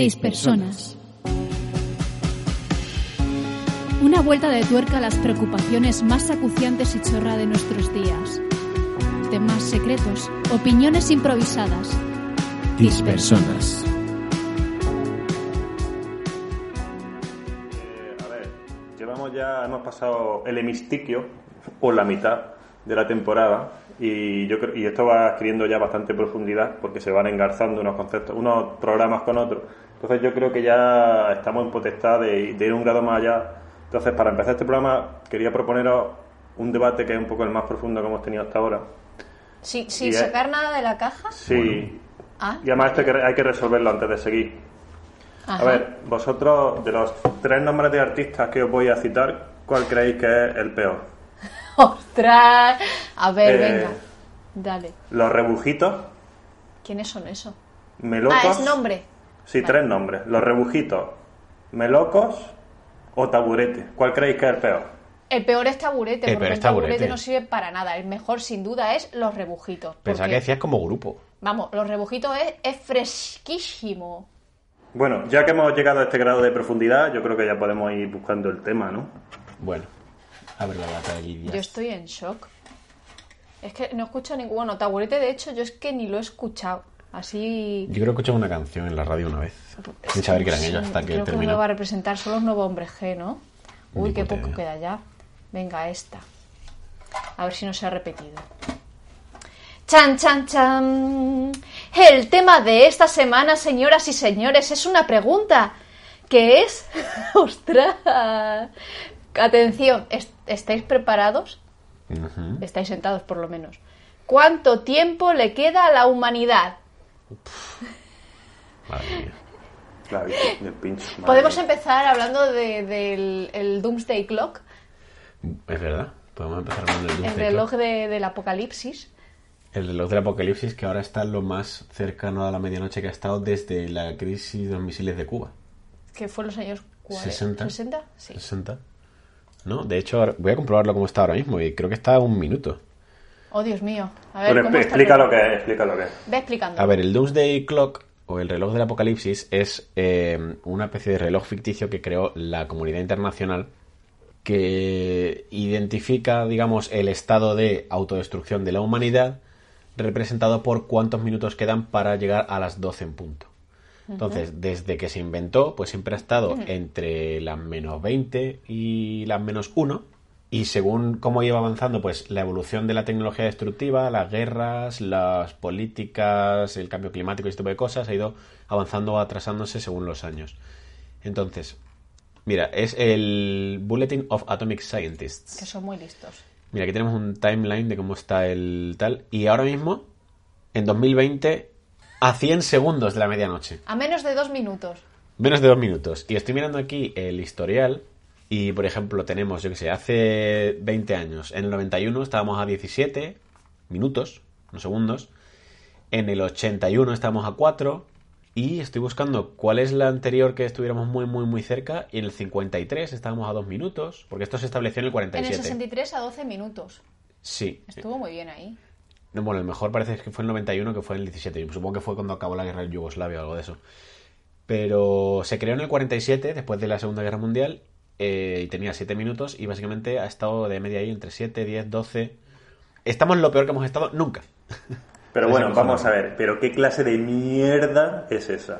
Dispersonas. Una vuelta de tuerca a las preocupaciones más acuciantes y chorra de nuestros días. Temas secretos, opiniones improvisadas. Dispersonas. Eh, a ver, llevamos ya, hemos pasado el hemistiquio, o la mitad de la temporada, y yo creo, y esto va adquiriendo ya bastante profundidad porque se van engarzando unos conceptos, unos programas con otros. Entonces yo creo que ya estamos en potestad de, de ir un grado más allá. Entonces, para empezar este programa, quería proponeros un debate que es un poco el más profundo que hemos tenido hasta ahora. Sí, sin Y es- sacar nada de la caja. Sí. Ah, Y además esto hay que, hay que resolverlo antes de seguir. ajá. A ver, vosotros, de los tres nombres de artistas que os voy a citar, ¿cuál creéis que es el peor? ¡Ostras! A ver, Eh, venga. Dale. Los rebujitos, ¿Quiénes son esos? melocos. Ah, es nombre. Sí, Vale. tres nombres. Los rebujitos, melocos o taburete. ¿Cuál creéis que es el peor? El peor es taburete, El porque peor el es taburete. taburete. no sirve para nada. El mejor, sin duda, es los rebujitos. Pensaba porque, que decías como grupo. Vamos, los rebujitos es, es fresquísimo. Bueno, ya que hemos llegado a este grado de profundidad, yo creo que ya podemos ir buscando el tema, ¿no? Bueno, abre la lata de Lidia. Yo estoy en shock. Es que no escucho ningún... Bueno, taburete, de hecho, yo es que ni lo he escuchado. Así... Yo creo que escuché una canción en la radio una vez. Sin saber que eran Sí, ellos hasta que creo que me va a representar solo los nuevos hombres G, ¿no? Uy, Ni qué poco idea. queda ya. Venga, esta. A ver si no se ha repetido. Chan, chan, chan. El tema de esta semana, señoras y señores, es una pregunta. que es? ¡Ostras! Atención, ¿est- ¿estáis preparados? Estáis sentados por lo menos. ¿Cuánto tiempo le queda a la humanidad? Madre mía. Claro, del pincho. madre Podemos mía. empezar hablando de- del el Doomsday Clock, Es verdad. Podemos empezar con el el Doomsday reloj Clock. de- del apocalipsis. El reloj del apocalipsis que ahora está lo más cercano a la medianoche que ha estado desde la crisis de los misiles de Cuba. que fue en los años 40, 60. 60, sí. 60. ¿No? De hecho, voy a comprobarlo cómo está ahora mismo y creo que está a un minuto. Oh, Dios mío. A ver, Pero ¿cómo expl- está explica el- lo que es, explica lo que es. Ve explicando. A ver, el Doomsday Clock o el reloj del apocalipsis es eh, una especie de reloj ficticio que creó la comunidad internacional que identifica, digamos, el estado de autodestrucción de la humanidad representado por cuántos minutos quedan para llegar a las 12 en punto. Entonces, desde que se inventó, pues siempre ha estado entre las menos 20 y las menos 1. Y según cómo iba avanzando, pues la evolución de la tecnología destructiva, las guerras, las políticas, el cambio climático y este tipo de cosas ha ido avanzando o atrasándose según los años. Entonces, mira, es el Bulletin of Atomic Scientists. Que son muy listos. Mira, aquí tenemos un timeline de cómo está el tal. Y ahora mismo, en 2020, a 100 segundos de la medianoche. A menos de dos minutos. Menos de dos minutos. Y estoy mirando aquí el historial. Y, por ejemplo, tenemos, yo que sé, hace 20 años. En el 91 estábamos a 17 minutos, no segundos. En el 81 estábamos a 4. Y estoy buscando cuál es la anterior que estuviéramos muy, muy, muy cerca. Y en el 53 estábamos a 2 minutos. Porque esto se estableció en el En 47. el 63 a 12 minutos. Sí. Estuvo muy bien ahí. No, bueno, el mejor parece que fue el 91, que fue en el 17. Yo Supongo que fue cuando acabó la guerra en Yugoslavia o algo de eso. Pero se creó en el 47, después de la Segunda Guerra Mundial, eh, y tenía 7 minutos, y básicamente ha estado de media ahí entre 7, 10, 12. Estamos en lo peor que hemos estado nunca. Pero bueno, vamos a ver, pero ¿qué clase de mierda es esa?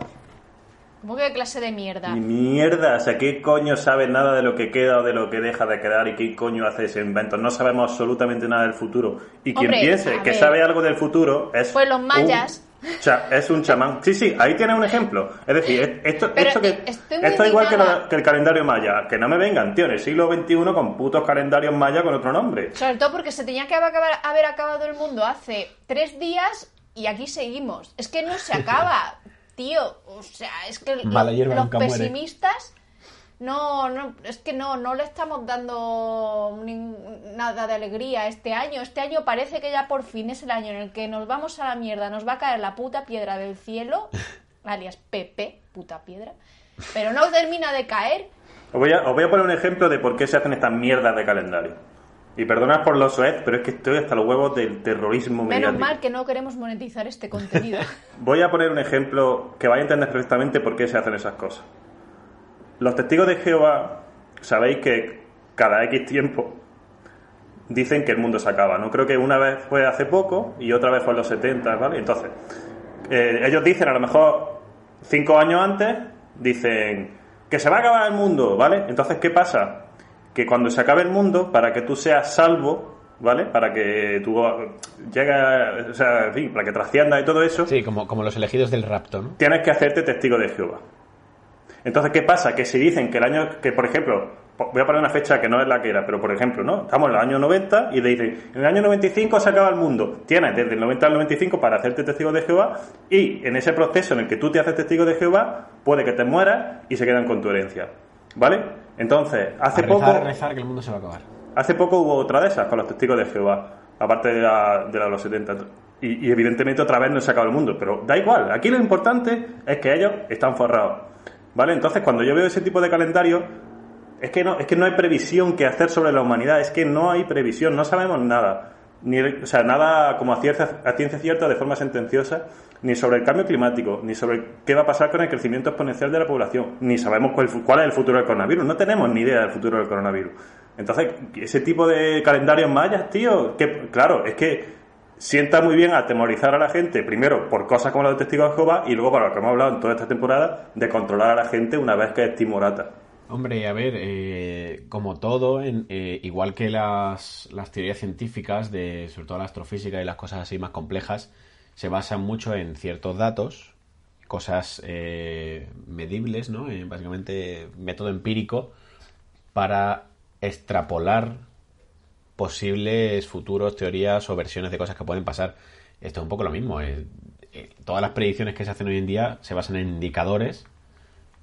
¿Cómo que clase de mierda? Ni mierda, o sea, ¿qué coño sabe nada de lo que queda o de lo que deja de quedar y qué coño hace ese invento? No sabemos absolutamente nada del futuro. Y quien piense que ver. sabe algo del futuro es. Pues los mayas. un cha- es un chamán. Sí, sí, ahí tiene un ejemplo. Es decir, es- esto, Pero, esto, que, esto es igual que, indignada. lo- que el calendario maya. Que no me vengan, tío, en el siglo XXI con putos calendarios maya con otro nombre. Sobre todo porque se tenía que haber, haber acabado el mundo hace tres días y aquí seguimos. Es que no se acaba, tío. O sea, es que los pesimistas no, no, es que no, no le estamos dando nada de alegría este año. Este año parece que ya por fin es el año en el que nos vamos a la mierda, nos va a caer la puta piedra del cielo, alias Pepe, puta piedra, pero no termina de caer. Os voy, a, os voy a poner un ejemplo de por qué se hacen estas mierdas de calendario. Y perdonad por los soez, pero es que estoy hasta los huevos del terrorismo Menos mediático. mal que no queremos monetizar este contenido. Voy a poner un ejemplo que vais a entender perfectamente por qué se hacen esas cosas. Los testigos de Jehová, sabéis que cada X tiempo dicen que el mundo se acaba. No creo que una vez fue hace poco y otra vez fue en los 70, ¿vale? Entonces, eh, ellos dicen a lo mejor cinco años antes, dicen que se va a acabar el mundo, ¿vale? Entonces, ¿qué pasa? Que cuando se acabe el mundo, para que tú seas salvo, ¿vale? Para que tú llegues, o sea, en fin, para que trasciendas y todo eso, Sí, como, como los elegidos del rapto, ¿no? tienes que hacerte testigo de Jehová. Entonces, ¿qué pasa? Que si dicen que el año, que por ejemplo, voy a poner una fecha que no es la que era, pero por ejemplo, ¿no? Estamos en el año 90 y te dicen, en el año 95 se acaba el mundo. Tienes desde el 90 al 95 para hacerte testigo de Jehová y en ese proceso en el que tú te haces testigo de Jehová, puede que te mueras y se quedan con tu herencia. ¿Vale? Entonces, hace a rezar, poco... rezar que el mundo se va a acabar. Hace poco hubo otra de esas con los testigos de Jehová, aparte de la de, la de los 70. Y, y evidentemente otra vez no se acaba el mundo, pero da igual. Aquí lo importante es que ellos están forrados. ¿Vale? Entonces, cuando yo veo ese tipo de calendario, es que no, es que no hay previsión que hacer sobre la humanidad, es que no hay previsión, no sabemos nada. Ni, o sea, nada como a, cierta, a ciencia cierta de forma sentenciosa, ni sobre el cambio climático, ni sobre qué va a pasar con el crecimiento exponencial de la población, ni sabemos cuál, cuál es el futuro del coronavirus, no tenemos ni idea del futuro del coronavirus. Entonces, ese tipo de calendarios mayas, tío, que claro, es que sienta muy bien atemorizar a la gente, primero por cosas como los de testigos de Jehová, y luego para lo que hemos hablado en toda esta temporada, de controlar a la gente una vez que es timorata. Hombre, a ver, eh, como todo, en- eh, igual que las, las teorías científicas, de, sobre todo la astrofísica y las cosas así más complejas, se basan mucho en ciertos datos, cosas eh, medibles, ¿no? Básicamente método empírico para extrapolar posibles futuros, teorías o versiones de cosas que pueden pasar. Esto es un poco lo mismo. eh, eh, todas las predicciones que se hacen hoy en día se basan en indicadores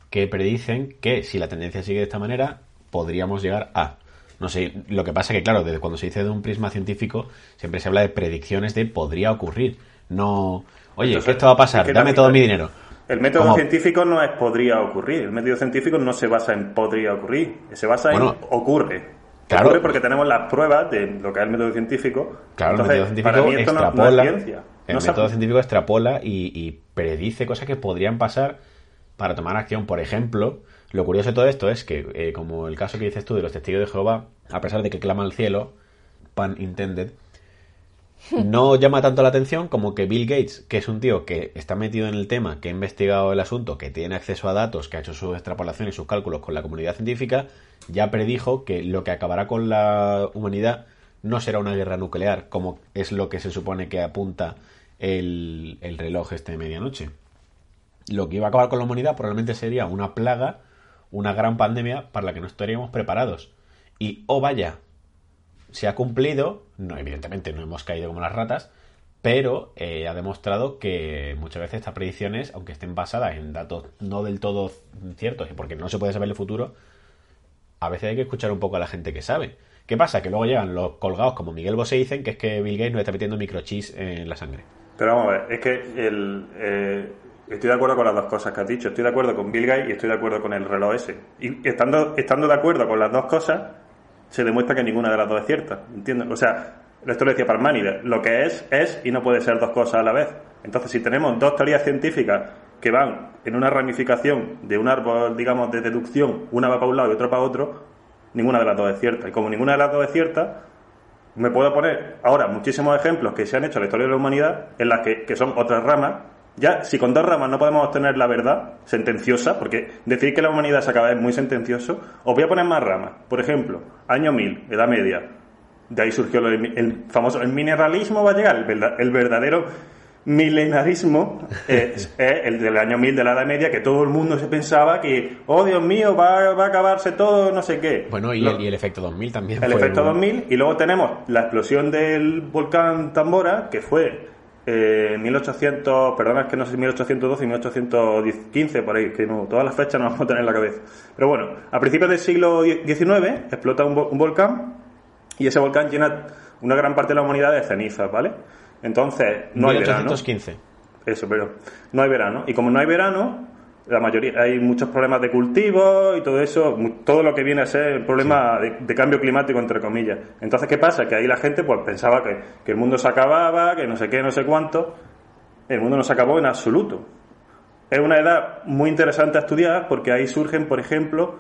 que predicen que si la tendencia sigue de esta manera, podríamos llegar a. No sé, lo que pasa que, claro, desde cuando se dice de un prisma científico, siempre se habla de predicciones de podría ocurrir. No, oye, Entonces, esto va a pasar, es que dame todo mi dinero. El método Como- científico no es podría ocurrir. El método científico no se basa en podría ocurrir. Se basa Bueno, en ocurre. Claro. Ocurre porque tenemos las pruebas de lo que es el método científico. Claro, Entonces, el método científico para mí esto no- no, extrapola. es ciencia. el No método sabe- científico extrapola y, y predice cosas que podrían pasar para tomar acción. Por ejemplo, lo curioso de todo esto es que, eh, como el caso que dices tú de los testigos de Jehová, a pesar de que clama al cielo, pan intended, no llama tanto la atención como que Bill Gates, que es un tío que está metido en el tema, que ha investigado el asunto, que tiene acceso a datos, que ha hecho sus extrapolaciones y sus cálculos con la comunidad científica, ya predijo que lo que acabará con la humanidad no será una guerra nuclear, como es lo que se supone que apunta el, el reloj este de medianoche. Lo que iba a acabar con la humanidad probablemente sería una plaga, una gran pandemia para la que no estaríamos preparados. Y, oh vaya, se ha cumplido, no, evidentemente no hemos caído como las ratas, pero eh, ha demostrado que muchas veces estas predicciones, aunque estén basadas en datos no del todo ciertos porque no se puede saber el futuro, a veces hay que escuchar un poco a la gente que sabe. ¿Qué pasa? Que luego llegan los colgados como Miguel Bosé dicen que es que Bill Gates nos está metiendo microchips en la sangre. Pero vamos a ver, es que el, eh, estoy de acuerdo con las dos cosas que has dicho. Estoy de acuerdo con Bill Gates y estoy de acuerdo con el reloj ese. Y estando, estando de acuerdo con las dos cosas, se demuestra que ninguna de las dos es cierta. ¿Entiendes? O sea, esto lo decía Parmánides. Lo que es, es y no puede ser dos cosas a la vez. Entonces, si tenemos dos teorías científicas que van en una ramificación de un árbol, digamos, de deducción, una va para un lado y otra para otro, ninguna de las dos es cierta. Y como ninguna de las dos es cierta, me puedo poner ahora muchísimos ejemplos que se han hecho en la historia de la humanidad en las que, que son otras ramas. Ya, si con dos ramas no podemos obtener la verdad sentenciosa, porque decir que la humanidad se acaba es muy sentencioso, os voy a poner más ramas. Por ejemplo, año 1000, Edad Media. De ahí surgió el, famoso. El mineralismo va a llegar, el, el verdadero milenarismo es, es el del año 1000 de la Edad Media, que todo el mundo se pensaba que, oh Dios mío, va, va a acabarse todo, no sé qué. Bueno, y, Lo- el, y el efecto 2000 también. el fue efecto un- 2000 y luego tenemos la explosión del volcán Tambora que fue eh, 1800, perdona, es que no sé si 1812 y 1815, por ahí, que no, todas las fechas no vamos a tener en la cabeza. Pero bueno, a principios del siglo XIX explota un, un volcán y ese volcán llena una gran parte de la humanidad de cenizas, ¿vale? Entonces, no hay verano. 1815. Eso, pero no hay verano. Y como no hay verano, la mayoría, hay muchos problemas de cultivo y todo eso, todo lo que viene a ser el problema de, de cambio climático, entre comillas. Entonces, ¿qué pasa? Que ahí la gente pues pensaba que, que el mundo se acababa, que no sé qué, no sé cuánto. El mundo no se acabó en absoluto. Es una edad muy interesante a estudiar porque ahí surgen, por ejemplo,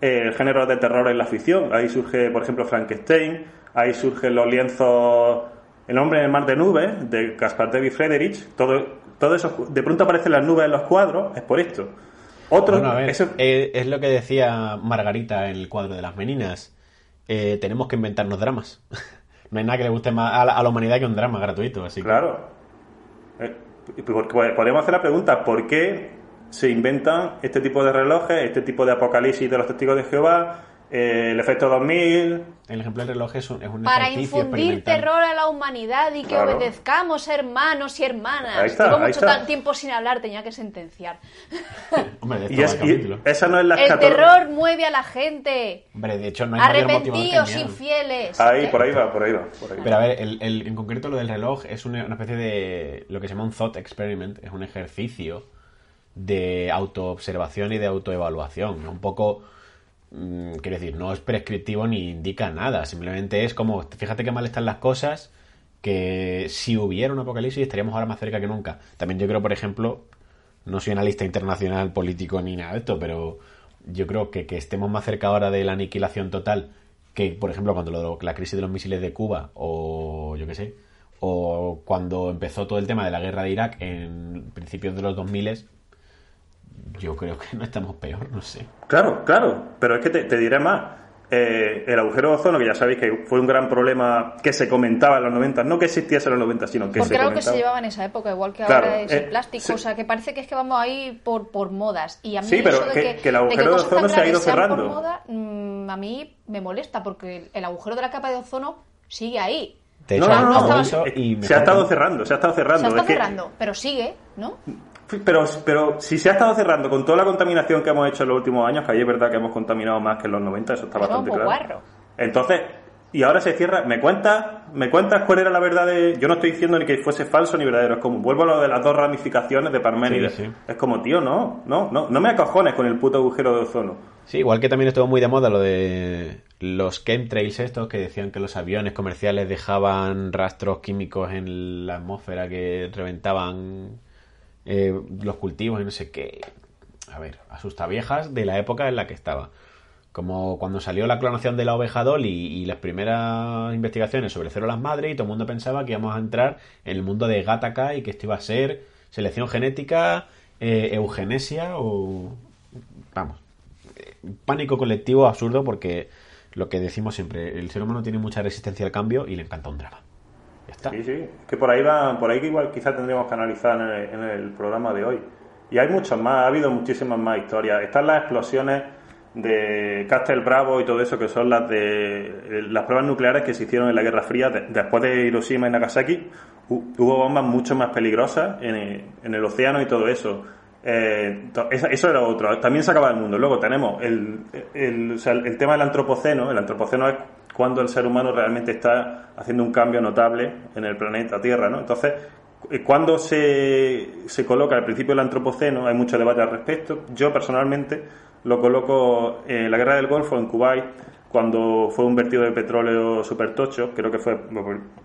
eh, géneros de terror en la ficción. Ahí surge, por ejemplo, Frankenstein, ahí surgen los lienzos El hombre en el mar de nubes, de Caspar David Friedrich. Todo, todo eso, de pronto aparecen las nubes en los cuadros, es por esto. Otro, Bueno, a ver, eso- eh, es lo que decía Margarita en el cuadro de las meninas. Eh, tenemos que inventarnos dramas. no hay nada que le guste más a la, a la humanidad que un drama gratuito. Así que- Claro. Eh, porque podemos hacer la pregunta, ¿por qué se inventan este tipo de relojes, este tipo de apocalipsis de los testigos de Jehová, eh, el efecto 2000? El ejemplo del reloj es un, es un Para infundir terror a la humanidad y que Claro. obedezcamos hermanos y hermanas. Ahí está, Llevo ahí mucho está. tan tiempo sin hablar, tenía que sentenciar. Hombre, Y, es- el y capítulo. esa no es la El terror mueve a la gente. Hombre, de hecho no hay que miedo. infieles. Ahí, por ahí va, por ahí va. Por ahí va. Pero a ver, el, el- en concreto lo del reloj es una, una especie de lo que se llama un thought experiment, es un ejercicio de autoobservación y de autoevaluación. Un poco, mm, quiero decir, no es prescriptivo ni indica nada, simplemente es como, fíjate qué mal están las cosas, que si hubiera un apocalipsis estaríamos ahora más cerca que nunca. También yo creo, por ejemplo, no soy analista internacional, político ni nada de esto, pero yo creo que que estemos más cerca ahora de la aniquilación total que, por ejemplo, cuando lo- la crisis de los misiles de Cuba o yo qué sé, o cuando empezó todo el tema de la guerra de Irak en principios de los 2000 yo creo que no estamos peor, no sé. Claro, claro, pero es que te, te diré más. Eh, el agujero de ozono, que ya sabéis que fue un gran problema que se comentaba en los 90, no que existiese en los 90, sino que Porque se era algo que comentaba. se llevaba en esa época, igual que Claro, ahora es eh, el plástico. sí. O sea, que parece que es que vamos ahí por, por modas. Y a mí Sí, pero eso de que- que, que el agujero de ozono se ha ido cerrando. Por moda, mm, a mí me molesta porque el, agujero de la capa de ozono sigue ahí. De No, no, no, ha y se ha estado cerrando, se ha estado cerrando. Se está es que- cerrando, pero sigue, ¿no? Pero, pero si se ha estado cerrando con toda la contaminación que hemos hecho en los últimos años, que ahí es verdad que hemos contaminado más que en los 90, eso está bastante claro. guarro. Entonces, y ahora se cierra, ¿me cuentas, ¿me cuentas cuál era la verdad de...? Yo no estoy diciendo ni que fuese falso ni verdadero, es como, vuelvo a lo de las dos ramificaciones de Parménides. Sí, sí. Es como, tío, no, no, no, no me acojones con el puto agujero de ozono. Sí, igual que también estuvo muy de moda lo de los chemtrails estos que decían que los aviones comerciales dejaban rastros químicos en la atmósfera que reventaban eh, los cultivos y no sé qué. A ver, asustaviejas de la época en la que estaba. Como cuando salió la clonación de la oveja Dolly y las primeras investigaciones sobre células madre y todo el mundo pensaba que íbamos a entrar en el mundo de Gattaca y que esto iba a ser selección genética, eh, eugenesia o... Vamos, pánico colectivo absurdo porque lo que decimos siempre, el ser humano tiene mucha resistencia al cambio y le encanta un drama. Ya está. Sí, sí, que por ahí va, por ahí que igual quizás tendríamos que analizar en el, programa de hoy. Y hay muchas más, ha habido muchísimas más historias. Están las explosiones de Castle Bravo y todo eso, que son las de las pruebas nucleares que se hicieron en la Guerra Fría. De- después de Hiroshima y Nagasaki, hu- hubo bombas mucho más peligrosas en el, en el océano y todo eso. Eh, eso era otro. También se acaba el mundo. Luego tenemos el, el- el tema del antropoceno. El antropoceno es cuando el ser humano realmente está haciendo un cambio notable en el planeta Tierra, ¿no? Entonces, eh, cuando se, se coloca al principio del antropoceno, hay mucho debate al respecto. Yo personalmente lo coloco en la guerra del Golfo, en Kuwait, cuando fue un vertido de petróleo supertocho, creo que fue,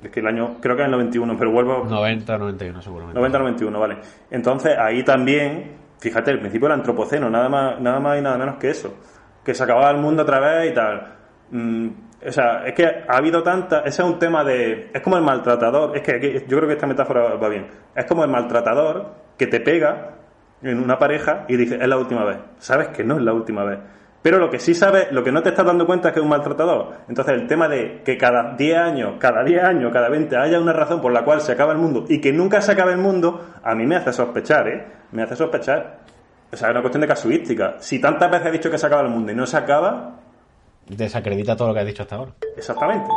es que el año, creo que en el 91, pero vuelvo, 90, 91 seguramente. 90-91, vale. Entonces ahí también, fíjate, el principio del antropoceno, nada más, nada más y nada menos que eso. Que se acababa el mundo otra vez y tal. Mm, o sea, es que ha habido tanta. Ese es un tema de. Es como el maltratador. Es que aquí- yo creo que esta metáfora va bien. Es como el maltratador que te pega en una pareja y dice, es la última vez. Sabes que no es la última vez. Pero lo que sí sabes, lo que no te estás dando cuenta es que es un maltratador. Entonces, el tema de que cada 10 años, cada 10 años, cada 20 haya una razón por la cual se acaba el mundo y que nunca se acabe el mundo, a mí me hace sospechar, ¿eh? Me hace sospechar. O sea, es una cuestión de casuística. Si tantas veces he dicho que se acaba el mundo y no se acaba, desacredita todo lo que has dicho hasta ahora. Exactamente.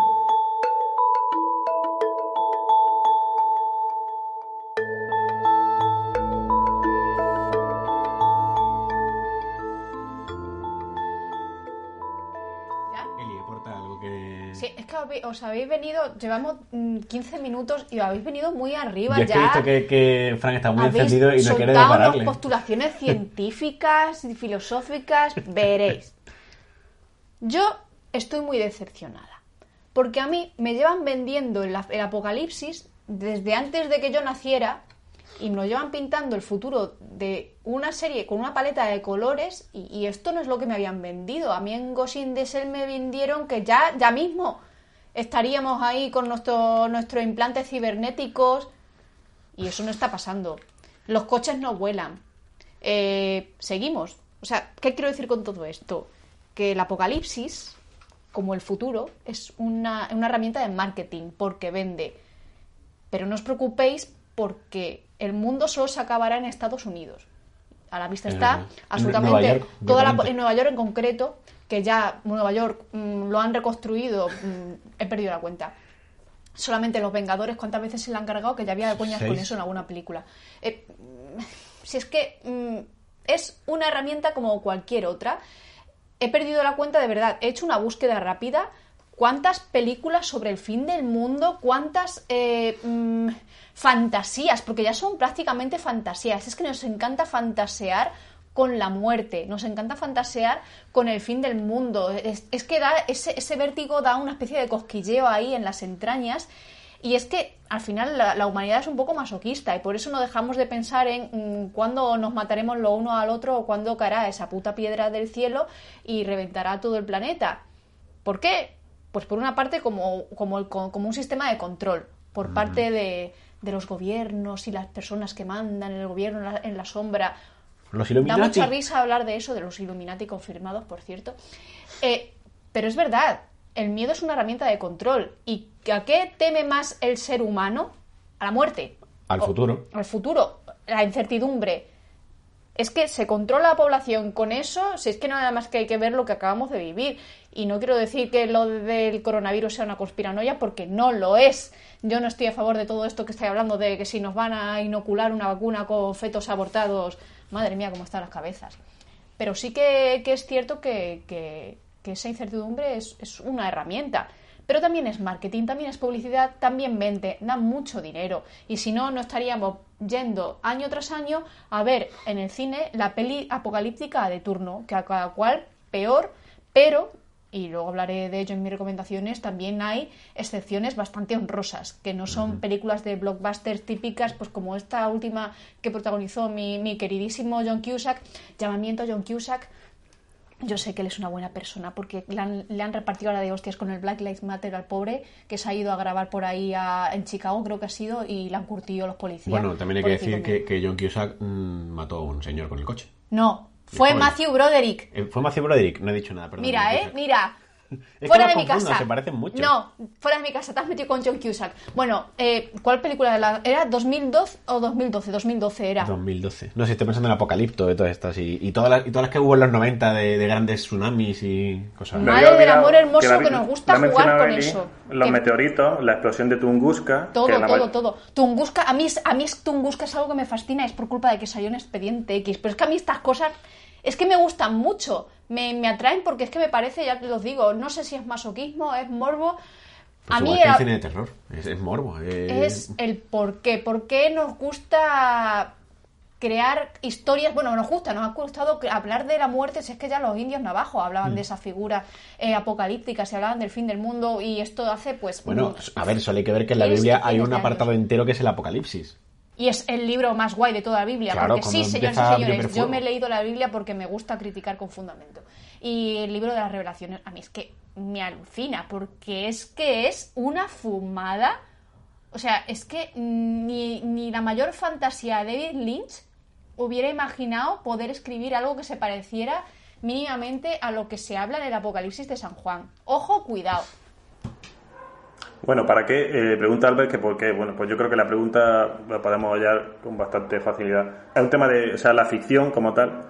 os habéis venido, llevamos mm, 15 minutos y os habéis venido muy arriba ya. Es que he visto que, que Frank está muy encendido y no quiere pararle. postulaciones científicas, y filosóficas, veréis. Yo estoy muy decepcionada, porque a mí me llevan vendiendo el, apocalipsis desde antes de que yo naciera y me lo llevan pintando el futuro de una serie con una paleta de colores y, esto no es lo que me habían vendido. A mí en Ghost in me vendieron que ya, ya mismo estaríamos ahí con nuestro- nuestros implantes cibernéticos y eso no está pasando. Los coches no vuelan. Eh, seguimos. O sea, ¿qué quiero decir con todo esto? Que el apocalipsis, como el futuro, es una, una herramienta de marketing porque vende. Pero no os preocupéis porque el mundo solo se acabará en Estados Unidos. A la vista Es está. En absolutamente York, toda la, en Nueva York en concreto, que ya Nueva York mm, lo han reconstruido, mm, he perdido la cuenta. Solamente los Vengadores, ¿cuántas veces se le han cargado? Que ya había coñas con eso en alguna película. Eh, si es que mm, es una herramienta como cualquier otra. He perdido la cuenta de verdad. He hecho una búsqueda rápida. ¿Cuántas películas sobre el fin del mundo? ¿Cuántas eh, mm, fantasías? Porque ya son prácticamente fantasías. Es que nos encanta fantasear con la muerte, nos encanta fantasear con el fin del mundo. Es, que da ese vértigo da una especie de cosquilleo ahí en las entrañas. Y es que al final la, la humanidad es un poco masoquista y por eso no dejamos de pensar en mm, cuándo nos mataremos lo uno al otro o cuándo caerá esa puta piedra del cielo y reventará todo el planeta. ¿Por qué? Pues por una parte como, como, el- como un sistema de control, por parte de, de los gobiernos y las personas que mandan el gobierno en la, en la sombra. Los Da Illuminati. mucha risa hablar de eso, de los Illuminati confirmados, por cierto. Eh, pero es verdad, el miedo es una herramienta de control. ¿Y a qué teme más el ser humano? A la muerte. Al O- futuro. Al futuro, la incertidumbre. Es que se controla la población con eso, si es que no nada más que hay que ver lo que acabamos de vivir. Y no quiero decir que lo del coronavirus sea una conspiranoia, porque no lo es. Yo no estoy a favor de todo esto que estoy hablando, de que si nos van a inocular una vacuna con fetos abortados, madre mía, cómo están las cabezas. Pero sí que, que es cierto que, que- que esa incertidumbre es, es una herramienta. Pero también es marketing, también es publicidad, también vende, da mucho dinero. Y si no, no estaríamos yendo año tras año a ver en el cine la peli apocalíptica de turno, que a cada cual peor, pero, y luego hablaré de ello en mis recomendaciones, también hay excepciones bastante honrosas, que no son películas de blockbusters típicas, pues como esta última que protagonizó mi, mi queridísimo John Cusack, llamamiento a John Cusack, yo sé que él es una buena persona porque le han, le han repartido ahora de hostias con el Black Lives Matter al pobre que se ha ido a grabar por ahí a- en Chicago, creo que ha sido, y le han curtido los policías. Bueno, también hay que decir que, que John Cusack mm, mató a un señor con el coche. No, fue. Matthew Broderick. Eh, ¿Fue Matthew Broderick? No he dicho nada, perdón. Mira, eh, mira. fuera de mi casa. se parecen mucho. No, fuera de mi casa, te has metido con John Cusack. Bueno, eh, ¿cuál película de la- era? ¿2012 o 2012? 2012 era. 2012. No sé, estoy pensando en Apocalipto de todas estas y, y todas las, y todas las que hubo en los 90 de, de grandes tsunamis y cosas. Madre del amor hermoso la- que nos gusta jugar con Eli, eso. Los Que- meteoritos, la explosión de Tunguska. Todo, la todo, todo. Tunguska, a mí, a mí es Tunguska es algo que me fascina, es por culpa de que salió en Expediente X. Pero es que a mí estas cosas es que me gustan mucho, me, me atraen porque es que me parece, ya te los digo, no sé si es masoquismo, es morbo. Pues a mí era- cine de terror. Es, es morbo. eh, es el por qué. ¿Por qué nos gusta crear historias? Bueno, nos gusta, nos ha gustado hablar de la muerte, si es que ya los indios navajos hablaban Mm. de esa figura eh, apocalíptica, se hablaban del fin del mundo y esto hace pues... Bueno, a ver, solo hay que ver que en la Biblia hay un de apartado entero que es el Apocalipsis. Y es el libro más guay de toda la Biblia. Claro, porque sí, señores y señores, yo me he leído la Biblia porque me gusta criticar con fundamento. Y el libro de las revelaciones, a mí es que me alucina, porque es que es una fumada. O sea, es que ni, ni la mayor fantasía de David Lynch hubiera imaginado poder escribir algo que se pareciera mínimamente a lo que se habla en el Apocalipsis de San Juan. Ojo, cuidado. Bueno, ¿para qué? Eh, pregunta Albert que por qué. Bueno, pues yo creo que la pregunta la podemos hallar con bastante facilidad. Es un tema de, o sea, la ficción como tal,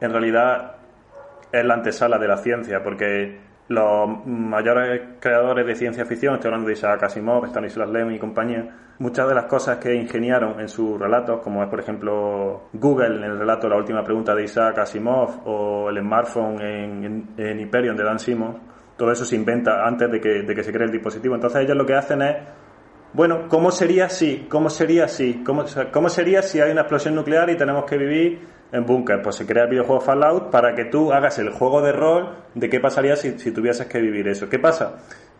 en realidad es la antesala de la ciencia, porque los mayores creadores de ciencia ficción, estoy hablando de Isaac Asimov, Stanislas Lem y compañía, muchas de las cosas que ingeniaron en sus relatos, como es por ejemplo Google en el relato La última pregunta de Isaac Asimov o el smartphone en, en, en Hyperion de Dan Simmons, todo eso se inventa antes de que, de que se cree el dispositivo. Entonces ellos lo que hacen es, bueno, ¿cómo sería si? ¿Cómo sería si? ¿Cómo, ¿Cómo sería si hay una explosión nuclear y tenemos que vivir en búnker? Pues se crea el videojuego Fallout para que tú hagas el juego de rol de qué pasaría si, si tuvieses que vivir eso. ¿Qué pasa?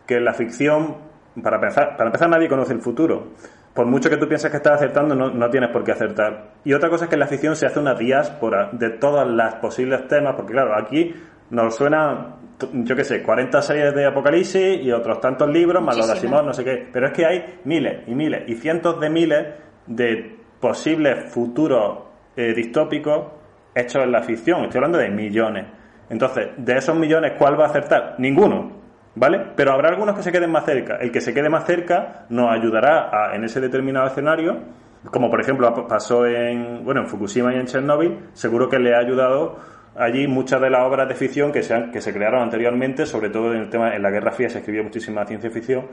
Que la ficción, para empezar, para empezar nadie conoce el futuro por mucho que tú pienses que estás acertando, no, no, tienes por qué acertar. Y otra cosa es que en la ficción se hace una diáspora de todas las posibles temas, porque claro, aquí nos suena, yo qué sé, 40 series de Apocalipsis y otros tantos libros, más los de Asimov, no sé qué. Pero es que hay miles y miles y cientos de miles de posibles futuros eh, distópicos hechos en la ficción. Estoy hablando de millones. Entonces, de esos millones, ¿cuál va a acertar? Ninguno. ¿Vale? Pero habrá algunos que se queden más cerca. El que se quede más cerca nos ayudará a, en ese determinado escenario, como por ejemplo pasó en, bueno, en Fukushima y en Chernobyl, seguro que le ha ayudado allí muchas de las obras de ficción que se, han, que se crearon anteriormente, sobre todo en el tema, en la Guerra Fría se escribió muchísima ciencia ficción,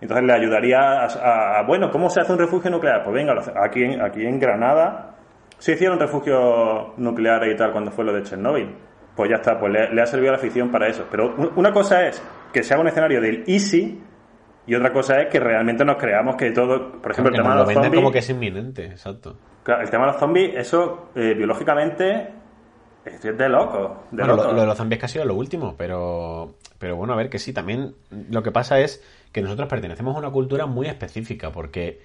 entonces le ayudaría a, bueno, ¿cómo se hace un refugio nuclear? Pues venga, aquí en, aquí en Granada se hicieron refugios nucleares y tal cuando fue lo de Chernobyl. Pues ya está, pues le, le ha servido a la ficción para eso. Pero una cosa es que se haga un escenario del easy y otra cosa es que realmente nos creamos que todo, por ejemplo, el tema de los zombies. como que es inminente, exacto. Claro, el tema de los zombies, eso eh, biológicamente es de loco. De bueno, Lo, de los zombies que ha sido lo último, pero, pero bueno, a ver que sí, también lo que pasa es que nosotros pertenecemos a una cultura muy específica, porque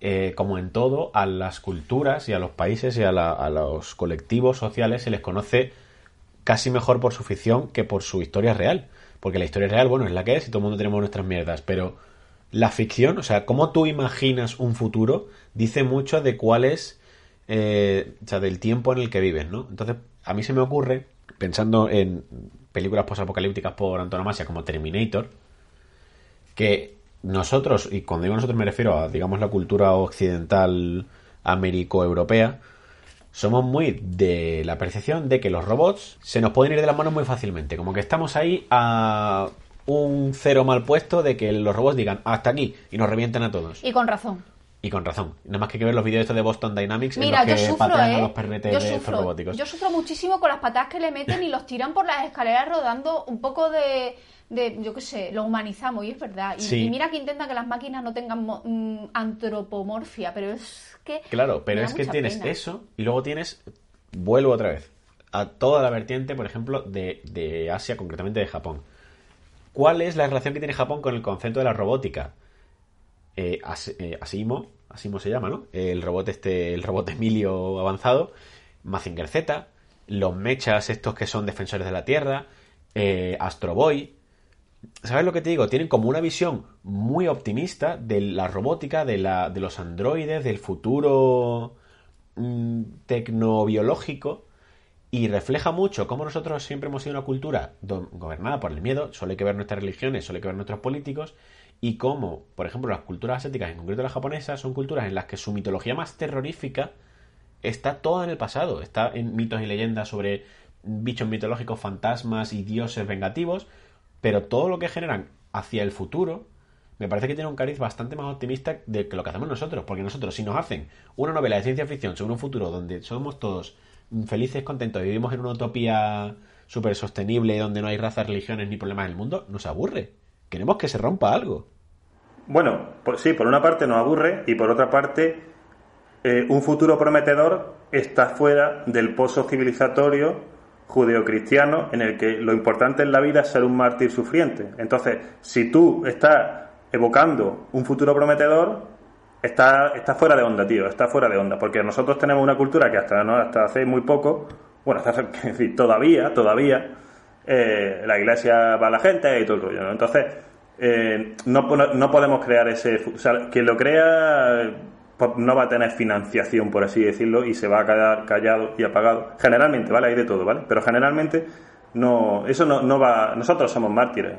eh, como en todo, a las culturas y a los países y a, a los colectivos sociales se les conoce casi mejor por su ficción que por su historia real. Porque la historia real, bueno, es la que es y todo el mundo tenemos nuestras mierdas, pero la ficción, o sea, cómo tú imaginas un futuro, dice mucho de cuál es, eh, o sea, del tiempo en el que vives, ¿no? Entonces, a mí se me ocurre, pensando en películas posapocalípticas por antonomasia como Terminator, que nosotros, y cuando digo nosotros me refiero a, digamos, la cultura occidental américo-europea, somos muy de la percepción de que los robots se nos pueden ir de las manos muy fácilmente. Como que estamos ahí a un cero mal puesto de que los robots digan hasta aquí y nos revienten a todos. Y con razón. Y con razón. Nada más que que ver los vídeos estos de Boston Dynamics Mira, en los que yo sufro, ¿eh? a los perretes yo de sufro, robóticos. Yo sufro muchísimo con las patas que le meten y los tiran por las escaleras rodando un poco de de, yo qué sé, lo humanizamos y es verdad. Y, mira que intenta que las máquinas no tengan mm, antropomorfia, pero es que... Claro, pero es que tienes eso y luego tienes, vuelvo otra vez, a toda la vertiente, por ejemplo, de, de Asia, concretamente de Japón. ¿Cuál es la relación que tiene Japón con el concepto de la robótica? Eh, eh, Asimo, Asimo se llama, ¿no? El robot este, el robot Emilio avanzado, Mazinger Z, los mechas estos que son defensores de la Tierra, eh, Astro Boy, ¿Sabes lo que te digo? Tienen como una visión muy optimista de la robótica, de, la, de los androides, del futuro mm, tecnobiológico y refleja mucho cómo nosotros siempre hemos sido una cultura gobernada por el miedo, solo hay que ver nuestras religiones, solo hay que ver nuestros políticos y cómo, por ejemplo, las culturas asiáticas, en concreto las japonesas, son culturas en las que su mitología más terrorífica está toda en el pasado, está en mitos y leyendas sobre bichos mitológicos, fantasmas y dioses vengativos, pero todo lo que generan hacia el futuro me parece que tiene un cariz bastante más optimista de que lo que hacemos nosotros, porque nosotros si nos hacen una novela de ciencia ficción sobre un futuro donde somos todos felices, contentos vivimos en una utopía súper sostenible donde no hay razas, religiones ni problemas en el mundo, nos aburre. Queremos que se rompa algo. Bueno, pues sí, por una parte nos aburre y por otra parte eh, un futuro prometedor está fuera del pozo civilizatorio judeocristiano en el que lo importante en la vida es ser un mártir sufriente. Entonces, si tú estás evocando un futuro prometedor, está, está fuera de onda, tío, está fuera de onda, porque nosotros tenemos una cultura que hasta, ¿no? hasta hace muy poco, bueno, hasta hace, decir, todavía, todavía, eh, la iglesia va a la gente y todo el rollo, Entonces, eh, no, no podemos crear ese... O sea, quien lo crea pues no va a tener financiación, por así decirlo, y se va a quedar callado y apagado. Generalmente, ¿vale? Hay de todo, ¿vale? Pero generalmente no, eso no, no va, nosotros somos mártires.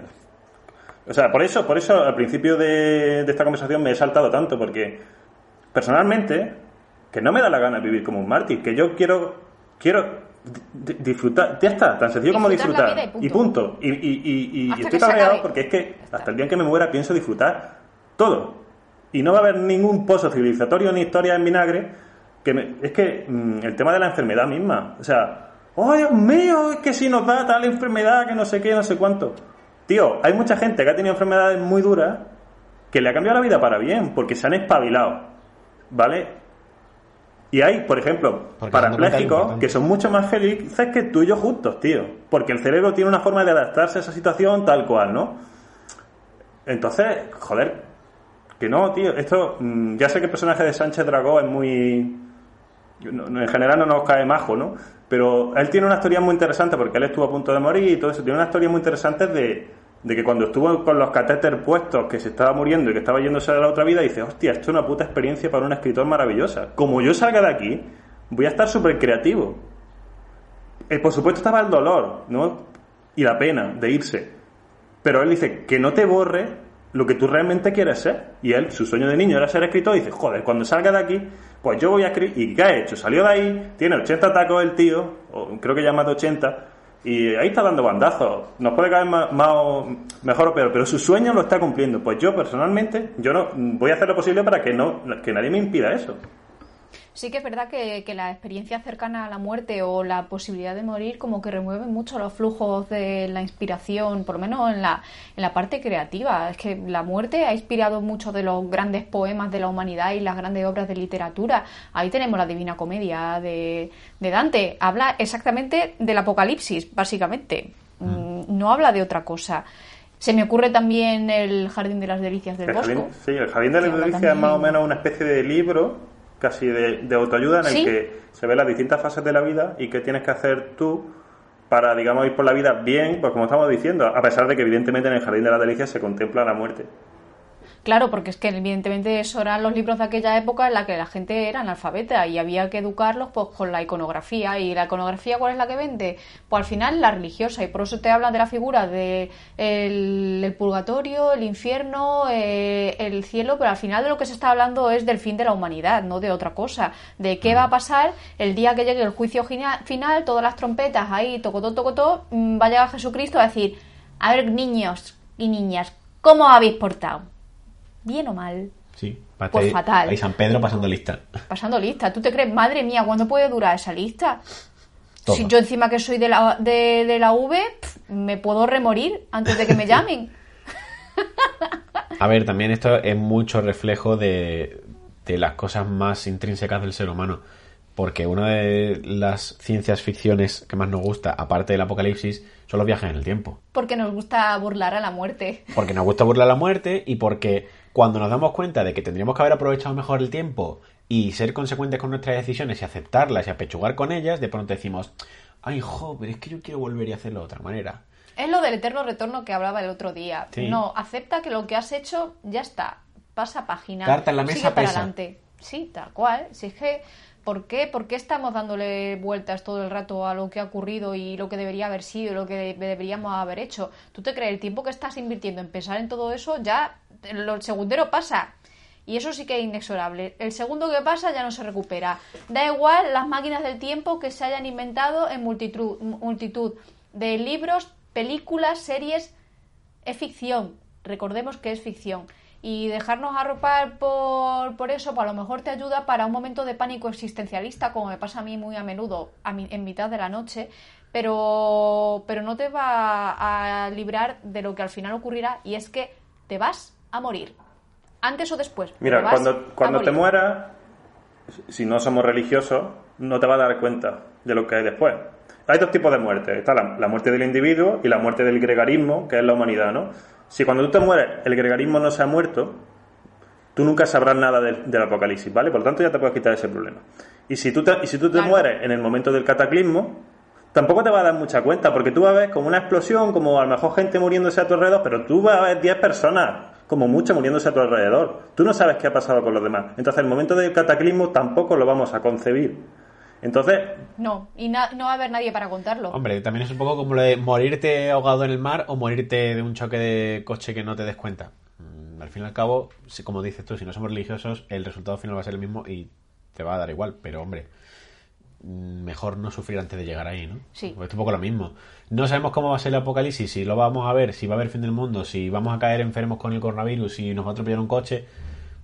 O sea, por eso, por eso al principio de, esta conversación me he saltado tanto, porque personalmente, que no me da la gana vivir como un mártir, que yo quiero, quiero disfrutar, ya está, tan sencillo como disfrutar. Y punto. Y, y, y, estoy cabreado porque es que hasta el día en que me muera pienso disfrutar todo. Y no va a haber ningún pozo civilizatorio ni historia en vinagre. Que es que mm, el tema de la enfermedad misma. O sea, ¡oh, Dios mío! Es que si nos da tal enfermedad que no sé qué, no sé cuánto. Tío, hay mucha gente que ha tenido enfermedades muy duras que le ha cambiado la vida para bien, porque se han espabilado. ¿Vale? Y hay, por ejemplo, Porque parapléjicos que son mucho más felices que tú y yo juntos, tío. Porque el cerebro tiene una forma de adaptarse a esa situación tal cual, ¿no? Entonces, joder, que no, tío. Esto, mm, ya sé que el personaje de Sánchez Dragó es muy. en general no nos cae majo, ¿no? Pero él tiene una historia muy interesante porque él estuvo a punto de morir y todo eso. Tiene una historia muy interesante de, de que cuando estuvo con los catéteres puestos, que se estaba muriendo y que estaba yéndose a la otra vida, dice: Hostia, esto es una puta experiencia para un escritor maravillosa. Como yo salga de aquí, voy a estar súper creativo. Eh, por supuesto estaba el dolor, ¿no? Y la pena de irse. Pero él dice que no te borre lo que tú realmente quieres ser. Y él, su sueño de niño era ser escritor, dice, joder, cuando salga de aquí, pues yo voy a escribir. ¿Y qué ha hecho? Salió de ahí, tiene 80 tacos el tío, o creo que ya más de 80, y ahí está dando bandazos. Nos puede caer más, mejor o peor, pero su sueño lo está cumpliendo. Pues yo, personalmente, yo no voy a hacer lo posible para que, no, que nadie me impida eso. Sí que es verdad que, que la experiencia cercana a la muerte o la posibilidad de morir como que remueve mucho los flujos de la inspiración, por lo menos en la, en la parte creativa. Es que la muerte ha inspirado muchos de los grandes poemas de la humanidad y las grandes obras de literatura. Ahí tenemos la Divina Comedia de, de Dante. Habla exactamente del apocalipsis, básicamente. Mm, No habla de otra cosa. Se me ocurre también el Jardín de las Delicias del El Bosco. jardín, sí, el jardín de Que la habla Delicias es más o menos una especie de libro, casi de, de autoayuda, en el Sí. que se ven las distintas fases de la vida y qué tienes que hacer tú para, digamos, ir por la vida bien, pues como estamos diciendo, a pesar de que evidentemente en el jardín de la Delicias se contempla la muerte. Claro, porque es que evidentemente eso eran los libros de aquella época en la que la gente era analfabeta y había que educarlos pues con la iconografía. ¿Y la iconografía cuál es la que vende? Pues al final la religiosa y por eso te hablan de la figura de el, el purgatorio, el infierno, eh, el cielo, pero al final de lo que se está hablando es del fin de la humanidad, no de otra cosa. De qué va a pasar el día que llegue el juicio final, todas las trompetas ahí, tocotó, tocotó, mm, va a llegar Jesucristo a decir, a ver niños y niñas, ¿cómo os habéis portado? ¿Bien o mal? Sí, Pues ahí- fatal. Ahí San Pedro pasando lista. Pasando lista. ¿Tú te crees, madre mía, cuándo puede durar esa lista? Todo. Si yo encima que soy de la, de, de la V, me puedo remorir antes de que me llamen. A ver, también esto es mucho reflejo de, de las cosas más intrínsecas del ser humano. Porque una de las ciencias ficciones que más nos gusta, aparte del apocalipsis, son los viajes en el tiempo. Porque nos gusta burlar a la muerte. Porque nos gusta burlar la muerte y porque cuando nos damos cuenta de que tendríamos que haber aprovechado mejor el tiempo y ser consecuentes con nuestras decisiones y aceptarlas y apechugar con ellas, de pronto decimos, ay, jo, pero es que yo quiero volver y hacerlo de otra manera. Es lo del eterno retorno que hablaba el otro día. Sí. No, acepta que lo que has hecho ya está. Pasa página. Carta en la mesa sigue para pesa. adelante. Sí, tal cual. Si es que, ¿por qué? ¿por qué estamos dándole vueltas todo el rato a lo que ha ocurrido y lo que debería haber sido y lo que de- deberíamos haber hecho? ¿Tú te crees el tiempo que estás invirtiendo en pensar en todo eso ya lo segundero pasa? Y eso sí que es inexorable. El segundo que pasa ya no se recupera. Da igual las máquinas del tiempo que se hayan inventado en multitud de libros, películas, series. Es ficción. Recordemos que es ficción. Y dejarnos arropar por, por eso, pues a lo mejor te ayuda para un momento de pánico existencialista, como me pasa a mí muy a menudo a mi- en mitad de la noche, pero, pero no te va a librar de lo que al final ocurrirá y es que te vas a morir. Antes o después. Mira, cuando, cuando te mueras, si no somos religiosos, no te vas a dar cuenta de lo que hay después. Hay dos tipos de muerte. Está la, la muerte del individuo y la muerte del gregarismo, que es la humanidad, ¿no? Si cuando tú te mueres el gregarismo no se ha muerto, tú nunca sabrás nada del, del apocalipsis, ¿vale? Por lo tanto, ya te puedes quitar ese problema. Y si tú te, y si tú te Claro. mueres en el momento del cataclismo, tampoco te vas a dar mucha cuenta, porque tú vas a ver como una explosión, como a lo mejor gente muriéndose a tu alrededor, pero tú vas a ver 10 personas, como mucho, muriéndose a tu alrededor. Tú no sabes qué ha pasado con los demás. Entonces, el momento del cataclismo tampoco lo vamos a concebir. Entonces, No, y na- no va a haber nadie para contarlo. Hombre, también es un poco como lo de morirte ahogado en el mar o morirte de un choque de coche que no te des cuenta. Mm, Al fin y al cabo, si- como dices tú, si no somos religiosos, el resultado final va a ser el mismo y te va a dar igual. Pero, hombre, mm, mejor no sufrir antes de llegar ahí, ¿no? Sí. Pues es un poco lo mismo. No sabemos cómo va a ser el apocalipsis, si lo vamos a ver, si va a haber fin del mundo, si vamos a caer enfermos con el coronavirus, si nos va a atropellar un coche.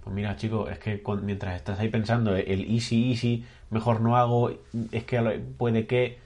Pues mira, chicos, es que mientras estás ahí pensando el easy, easy, mejor no hago, es que a lo- puede que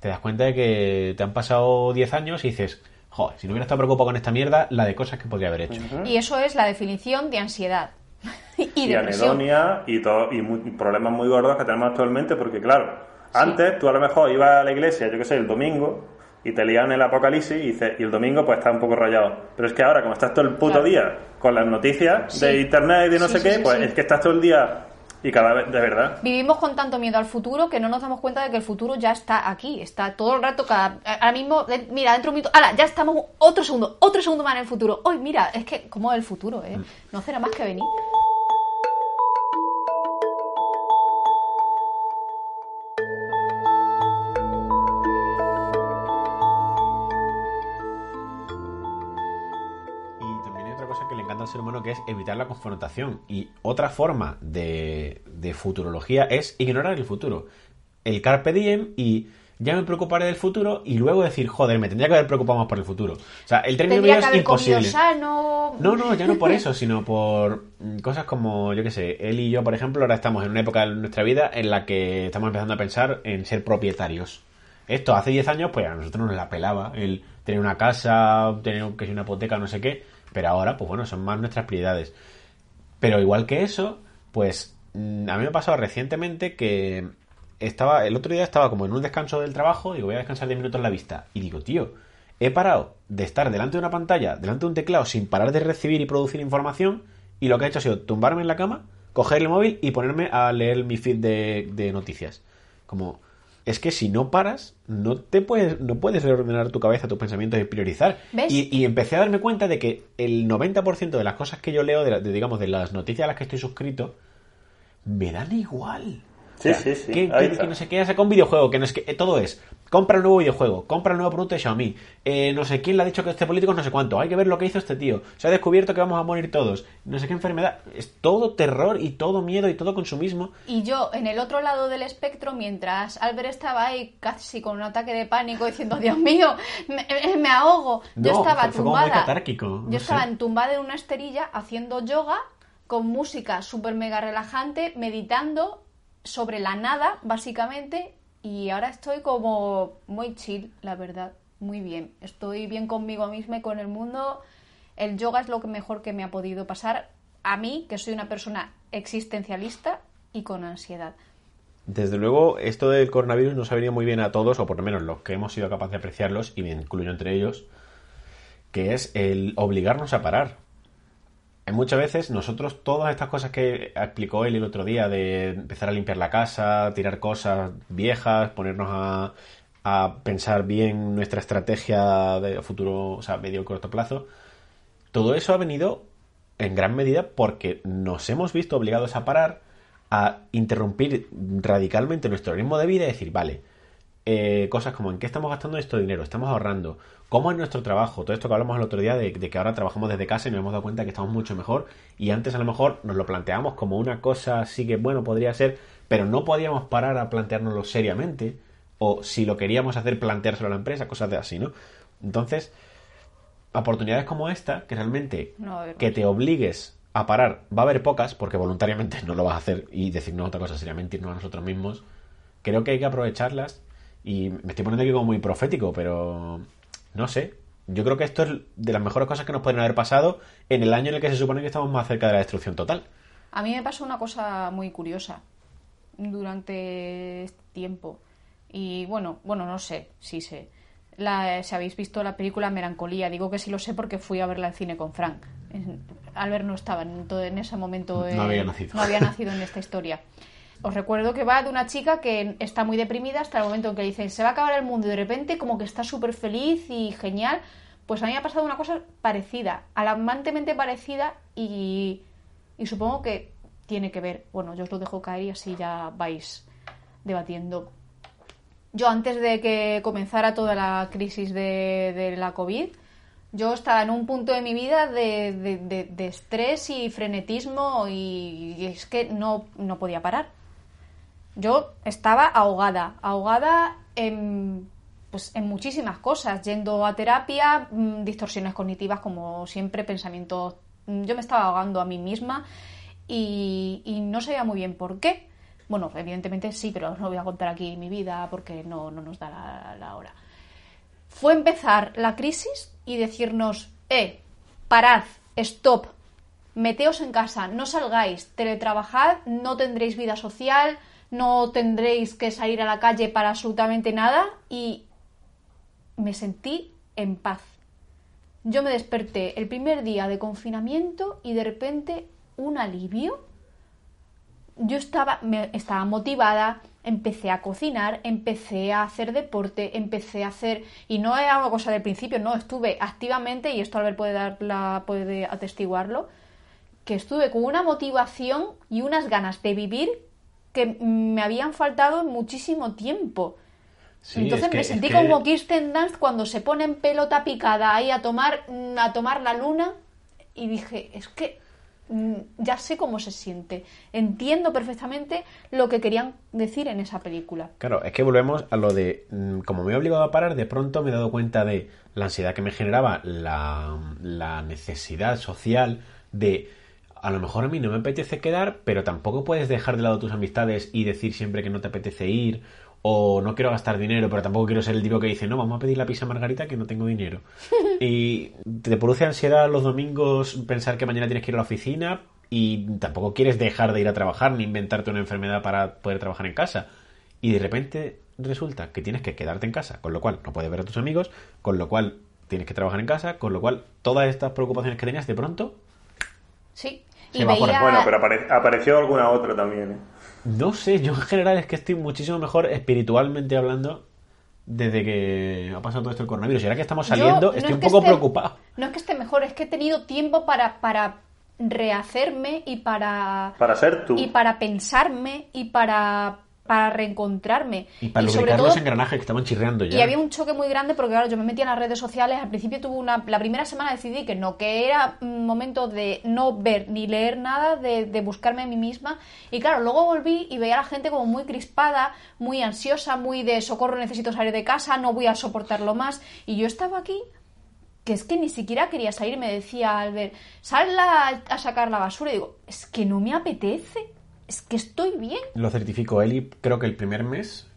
te das cuenta de que te han pasado 10 años y dices, joder, si no hubiera estado preocupado con esta mierda, la de cosas que podría haber hecho. Y eso es la definición de ansiedad. y y depresión. anedonia y, todo, y muy- problemas muy gordos que tenemos actualmente porque claro, antes tú a lo mejor ibas a la iglesia, yo qué sé, el domingo y te liaban el apocalipsis y, dices- y el domingo pues estás un poco rayado. Pero es que ahora como estás todo el puto Claro. día con las noticias Sí. de internet y de no Sí, sé sí, qué, pues es que estás todo el día y cada vez, de verdad. Vivimos con tanto miedo al futuro que no nos damos cuenta de que el futuro ya está aquí, está todo el rato, cada, ahora mismo, mira, dentro de un minuto, ¡hala! Ya estamos otro segundo, otro segundo más en el futuro. Hoy, mira, es que, como el futuro, ¿eh? No será más que venir. Al ser humano que es evitar la confrontación. Y otra forma de, de futurología es ignorar el futuro. El carpe diem y ya me preocuparé del futuro y luego decir, joder, me tendría que haber preocupado más por el futuro. O sea, el término medio es imposible. sano. No, no, ya no por eso, sino por mm, cosas como, yo qué sé, él y yo, por ejemplo, ahora estamos en una época de nuestra vida en la que estamos empezando a pensar en ser propietarios. Esto hace 10 años, pues a nosotros nos la pelaba el tener una casa, tener que si una hipoteca, no sé qué, pero ahora, pues bueno, son más nuestras prioridades. Pero igual que eso, pues mm, a mí me ha pasado recientemente que estaba, el otro día estaba como en un descanso del trabajo, digo, voy a descansar 10 minutos la vista, y digo, tío, he parado de estar delante de una pantalla, delante de un teclado, sin parar de recibir y producir información, y lo que he hecho ha sido tumbarme en la cama, coger el móvil y ponerme a leer mi feed de, de noticias. Como, es que si no paras, no te puedes, no puedes reordenar tu cabeza, tus pensamientos y priorizar. ¿Ves? Y, y empecé a darme cuenta de que el 90% de las cosas que yo leo, de, la- de, digamos, de las noticias a las que estoy suscrito, me dan igual. Sí, sí, sí, Que, no sé qué, ya saca un videojuego, que no es que eh, todo es, compra el nuevo videojuego, compra el nuevo producto de Xiaomi, eh, no sé quién le ha dicho que este político es no sé cuánto, hay que ver lo que hizo este tío, se ha descubierto que vamos a morir todos, no sé qué enfermedad, es todo terror y todo miedo y todo consumismo. Y yo, en el otro lado del espectro, mientras Albert estaba ahí casi con un ataque de pánico diciendo, Dios mío, me, me ahogo. Yo estaba fue- fue como muy tumbada. catárquico, no yo estaba entumbada en una esterilla haciendo yoga con música súper mega relajante, meditando sobre la nada, básicamente. Y ahora estoy como muy chill, la verdad. Muy bien. Estoy bien conmigo misma y con el mundo. El yoga es lo mejor que me ha podido pasar a mí, que soy una persona existencialista y con ansiedad. Desde luego, esto del coronavirus nos ha venido muy bien a todos, o por lo menos los que hemos sido capaces de apreciarlos, y me incluyo entre ellos, que es el obligarnos a parar. Muchas veces nosotros todas estas cosas que explicó él el otro día de empezar a limpiar la casa, tirar cosas viejas, ponernos a, a pensar bien nuestra estrategia de futuro, o sea, medio y corto plazo, todo eso ha venido en gran medida porque nos hemos visto obligados a parar, a interrumpir radicalmente nuestro ritmo de vida y decir, vale, eh, cosas como en qué estamos gastando esto dinero, estamos ahorrando, cómo es nuestro trabajo, todo esto que hablamos el otro día de, de que ahora trabajamos desde casa y nos hemos dado cuenta que estamos mucho mejor. Y antes a lo mejor nos lo planteamos como una cosa así que bueno podría ser, pero no podíamos parar a planteárnoslo seriamente o si lo queríamos hacer planteárselo a la empresa, cosas de así, ¿no? Entonces, oportunidades como esta, que realmente No que te obligues a parar, va a haber pocas, porque voluntariamente no lo vas a hacer y decirnos otra cosa sería mentirnos a nosotros mismos. Creo que hay que aprovecharlas y me estoy poniendo aquí como muy profético, pero no sé. Yo creo que esto es de las mejores cosas que nos pueden haber pasado en el año en el que se supone que estamos más cerca de la destrucción total. A mí me pasó una cosa muy curiosa durante este tiempo. Y bueno, bueno, no sé, sí sé. La, si habéis visto la película Melancolía, digo que sí lo sé porque fui a verla al cine con Frank. Albert no estaba en, todo- en ese momento. No eh, había nacido. No había nacido en esta historia. Os recuerdo que va de una chica que está muy deprimida hasta el momento en que dicen se va a acabar el mundo y de repente como que está súper feliz y genial. Pues a mí me ha pasado una cosa parecida, alarmantemente parecida y, y supongo que tiene que ver. Bueno, yo os lo dejo caer y así ya vais debatiendo. Yo antes de que comenzara toda la crisis de, la COVID, yo estaba en un punto de mi vida de, de- de- de estrés y frenetismo y, y es que no, no podía parar. Yo estaba ahogada, ahogada en, pues, en muchísimas cosas, yendo a terapia, mm, distorsiones cognitivas como siempre, pensamientos... mm, Yo me estaba ahogando a mí misma y, no sabía muy bien por qué. Bueno, evidentemente sí, pero no voy a contar aquí mi vida porque no, no nos da la, la hora. fue empezar la crisis y decirnos, eh, parad, stop, meteos en casa, no salgáis, teletrabajad, no tendréis vida social, no tendréis que salir a la calle para absolutamente nada y me sentí en paz. Yo me desperté el primer día de confinamiento y de repente un alivio. Yo estaba, me, estaba motivada, empecé a cocinar, empecé a hacer deporte, empecé a hacer y no era una cosa del principio, no, estuve activamente y esto Albert puede dar la, puede atestiguarlo, que estuve con una motivación y unas ganas de vivir que me habían faltado muchísimo tiempo. Sí, Entonces que- me sentí que- como Kirsten Dunst cuando se pone en pelota picada ahí a tomar, mm, a tomar la luna y dije, es que mm, ya sé cómo se siente. Entiendo perfectamente lo que querían decir en esa película. Claro, es que volvemos a lo de, mm, como me he obligado a parar, de pronto me he dado cuenta de la ansiedad que me generaba la, la necesidad social de, a lo mejor a mí no me apetece quedar, pero tampoco puedes dejar de lado tus amistades y decir siempre que no te apetece ir, o no quiero gastar dinero, pero tampoco quiero ser el tipo que dice, no, vamos a pedir la pizza margarita que no tengo dinero. y te produce ansiedad los domingos pensar que mañana tienes que ir a la oficina y tampoco quieres dejar de ir a trabajar ni inventarte una enfermedad para poder trabajar en casa. Y de repente resulta que tienes que quedarte en casa, con lo cual no puedes ver a tus amigos, con lo cual tienes que trabajar en casa, con lo cual todas estas preocupaciones que tenías de pronto, Sí. Se veía... Bueno, pero apare- apareció alguna otra también. ¿eh? no sé, yo en general es que estoy muchísimo mejor espiritualmente hablando desde que ha pasado todo esto el coronavirus. Y ahora que estamos Yo saliendo, no estoy es un poco esté- preocupado. No es que esté mejor, es que he tenido tiempo para, para rehacerme y para, Para ser tú. y para pensarme y para, para reencontrarme. Y para lubricar todo- los engranajes que estaban chirreando ya. Y había un choque muy grande porque, claro, yo me metía en las redes sociales. Al principio tuve una. La primera semana decidí que no, que era momento de no ver ni leer nada, de, de buscarme a mí misma. Y claro, luego volví y veía a la gente como muy crispada, muy ansiosa, muy de socorro, necesito salir de casa, no voy a soportarlo más. Y yo estaba aquí que es que ni siquiera quería salir. Me decía Albert, sal a, a sacar la basura. Y digo, es que no me apetece. Es que estoy bien. Lo certificó él y creo que el primer mes,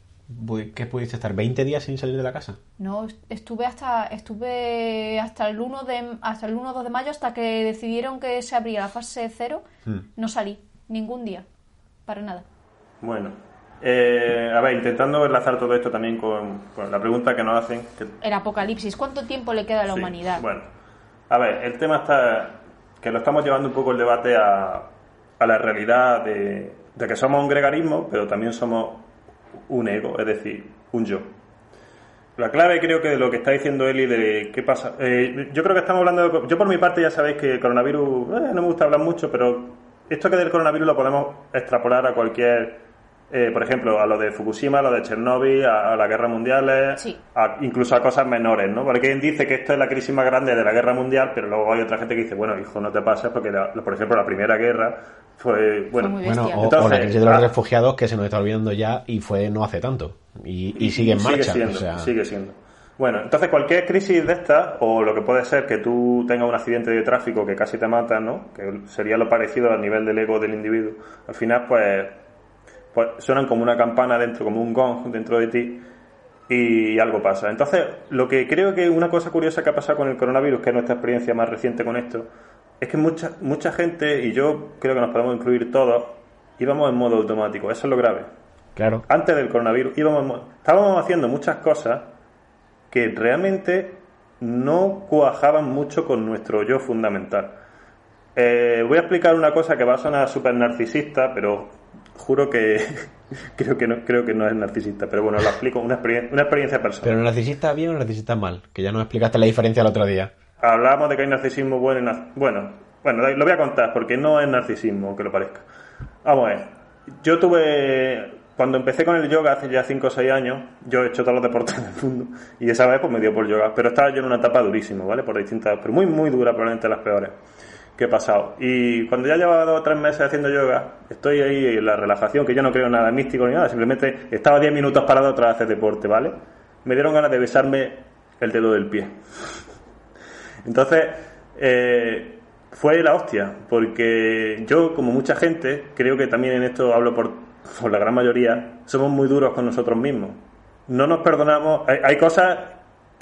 ¿qué pudiste estar? ¿20 días sin salir de la casa? No, est- estuve hasta estuve hasta el 1 de hasta el 1 o 2 de mayo hasta que decidieron que se abría la fase cero. Hmm. No salí ningún día. Para nada. Bueno. Eh, a ver, intentando enlazar todo esto también con, con la pregunta que nos hacen. que- El apocalipsis, ¿cuánto tiempo le queda a la sí, humanidad? Bueno, a ver, el tema está que lo estamos llevando un poco el debate a, a la realidad de, que somos un gregarismo, pero también somos un ego, es decir, un yo. La clave creo que de lo que está diciendo Eli de qué pasa. eh, yo creo que estamos hablando. de- yo por mi parte ya sabéis que el coronavirus. eh, no me gusta hablar mucho, pero esto que del coronavirus lo podemos extrapolar a cualquier. Eh, por ejemplo, a lo de Fukushima, a lo de Chernobyl, a, a las guerras mundiales, Sí. a- incluso a cosas menores, ¿no? Porque quien dice que esto es la crisis más grande de la guerra mundial, pero luego hay otra gente que dice, bueno, hijo, no te pases, porque, la- por ejemplo, la primera guerra fue. Bueno, o, o Entonces, la crisis de los ah, refugiados que se nos está olvidando ya y fue no hace tanto. Y, y sigue en marcha. siendo, o sea, sigue siendo. Bueno, entonces cualquier crisis de esta, o lo que puede ser que tú tengas un accidente de tráfico que casi te mata, ¿no? Que sería lo parecido al nivel del ego del individuo. Al final, pues, pues suenan como una campana dentro, como un gong dentro de ti y algo pasa. Entonces, lo que creo que una cosa curiosa que ha pasado con el coronavirus, que es nuestra experiencia más reciente con esto, es que mucha, mucha gente, y yo creo que nos podemos incluir todos, íbamos en modo automático. Eso es lo grave claro. antes del coronavirus íbamos, estábamos haciendo muchas cosas que realmente no cuajaban mucho con nuestro yo fundamental. Eh, voy a explicar una cosa que va a sonar súper narcisista, pero juro que creo que no creo que no es narcisista, pero bueno, lo explico, una, experien- una experiencia personal. Pero narcisista bien o narcisista mal. Que ya nos explicaste la diferencia el otro día. Hablamos de que hay narcisismo bueno y nar- bueno, bueno, lo voy a contar porque no es narcisismo, aunque lo parezca. Vamos a ver. Yo tuve cuando empecé con el yoga hace ya 5 o 6 años, yo he hecho todos los deportes del mundo y esa vez pues me dio por yoga, pero estaba yo en una etapa durísima, ¿vale? Por distintas, pero muy muy dura, probablemente las peores que he pasado. Y cuando ya llevaba dos o tres meses haciendo yoga, estoy ahí en la relajación, que yo no creo nada místico ni nada, simplemente estaba 10 minutos parado tras hacer deporte, ¿vale? Me dieron ganas de besarme el dedo del pie. Entonces, eh, fue la hostia, porque yo, como mucha gente, creo que también en esto hablo por, por la gran mayoría, somos muy duros con nosotros mismos. No nos perdonamos, hay, hay cosas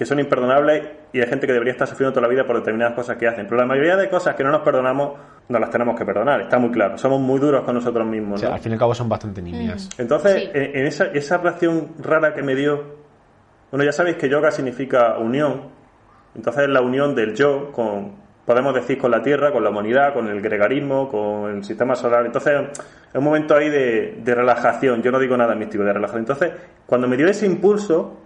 que son imperdonables y hay gente que debería estar sufriendo toda la vida por determinadas cosas que hacen. Pero la mayoría de cosas que no nos perdonamos, no las tenemos que perdonar, está muy claro. Somos muy duros con nosotros mismos. O sea, ¿no? al fin y al cabo son bastante nimias. Entonces, Sí. en, en esa, esa reacción rara que me dio, bueno, ya sabéis que yoga significa unión, entonces es la unión del yo con, podemos decir, con la Tierra, con la humanidad, con el gregarismo, con el sistema solar. Entonces, es un momento ahí de, de relajación, yo no digo nada místico, de relajación. Entonces, cuando me dio ese impulso,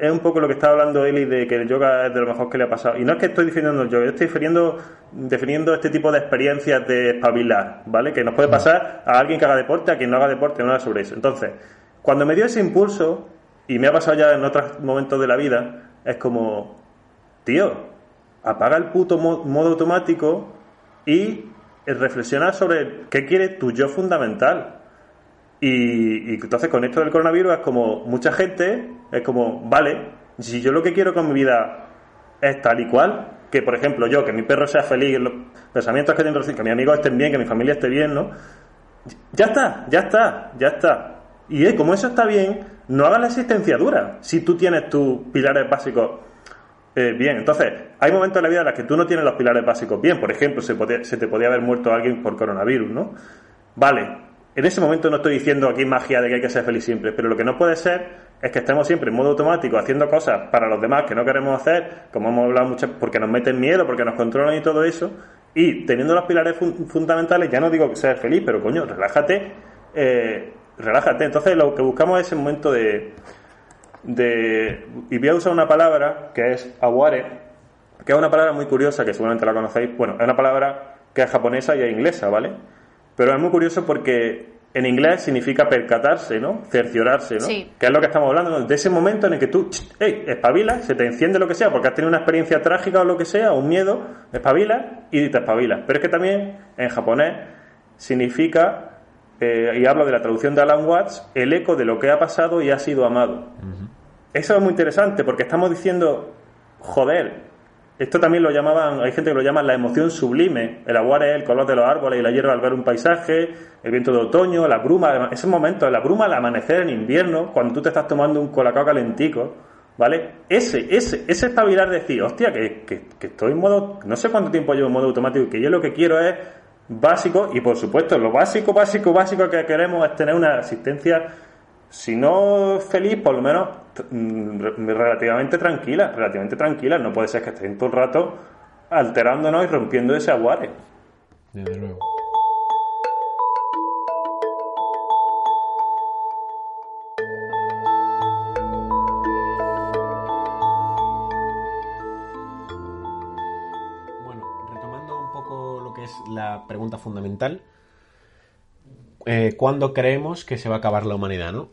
es un poco lo que estaba hablando Eli de que el yoga es de lo mejor que le ha pasado. Y no es que estoy defendiendo el yoga, yo estoy definiendo, definiendo este tipo de experiencias de espabilar, ¿vale? Que nos puede pasar a alguien que haga deporte, a quien no haga deporte, no nada sobre eso. Entonces, cuando me dio ese impulso, y me ha pasado ya en otros momentos de la vida, es como, tío, apaga el puto mo- modo automático y reflexiona sobre qué quiere tu yo fundamental. Y, y entonces con esto del coronavirus es como mucha gente es como, vale, si yo lo que quiero con mi vida es tal y cual, que por ejemplo yo, que mi perro sea feliz, los pensamientos que tengo, que mis amigos estén bien, que mi familia esté bien, ¿no? Ya está, ya está, ya está. Y eh, como eso está bien, no hagas la existencia dura. Si tú tienes tus pilares básicos eh, bien, entonces, hay momentos en la vida en los que tú no tienes los pilares básicos bien. Por ejemplo, se, podía- se te podía haber muerto alguien por coronavirus, ¿no? Vale, en ese momento no estoy diciendo aquí magia de que hay que ser feliz siempre, pero lo que no puede ser es que estemos siempre en modo automático haciendo cosas para los demás que no queremos hacer, como hemos hablado muchas, porque nos meten miedo, porque nos controlan y todo eso, y teniendo los pilares fun- fundamentales, ya no digo que ser feliz, pero coño, relájate, eh, relájate. Entonces, lo que buscamos es ese momento de, de y voy a usar una palabra que es aware, que es una palabra muy curiosa que seguramente la conocéis. Bueno, es una palabra que es japonesa y es inglesa, ¿vale? Pero es muy curioso porque en inglés significa percatarse, ¿no? Cerciorarse, ¿no? Sí. Que es lo que estamos hablando, ¿no? de ese momento en el que tú, hey, espabilas, se te enciende lo que sea, porque has tenido una experiencia trágica o lo que sea, un miedo, espabilas y te espabilas. Pero es que también en japonés significa, eh, y hablo de la traducción de Alan Watts, el eco de lo que ha pasado y ha sido amado. Eso es muy interesante porque estamos diciendo, joder, esto también lo llamaban, hay gente que lo llama la emoción sublime. El agua es el color de los árboles y la hierba al ver un paisaje, el viento de otoño, la bruma, ese momento, la bruma al amanecer en invierno, cuando tú te estás tomando un colacao calentico, ¿vale? Ese, ese, ese espabilar de decir, hostia, que, que, que estoy en modo, no sé cuánto tiempo llevo en modo automático, que yo lo que quiero es básico, y por supuesto, lo básico, básico, básico que queremos es tener una asistencia si no feliz, por lo menos mm, re- relativamente tranquila, relativamente tranquila. No puede ser que estén todo el rato alterándonos y rompiendo ese aguare. Desde luego. Bueno, retomando un poco lo que es la pregunta fundamental, eh, ¿cuándo creemos que se va a acabar la humanidad, no?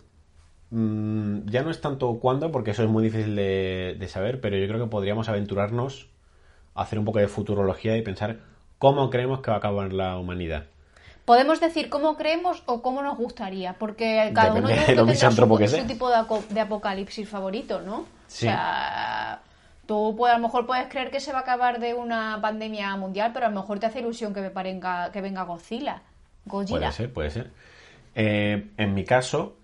Mm, ya no es tanto cuándo, porque eso es muy difícil de, de saber, pero yo creo que podríamos aventurarnos a hacer un poco de futurología y pensar cómo creemos que va a acabar la humanidad. Podemos decir cómo creemos o cómo nos gustaría, porque cada uno Depende de lo tendrá su, que su tipo de, apocalipsis favorito, ¿no? Sí. O sea, tú puedes- a lo mejor puedes creer que se va a acabar de una pandemia mundial, pero a lo mejor te hace ilusión que, me parenga, que venga Godzilla. Godzilla. Puede ser, puede ser. Eh, en mi caso,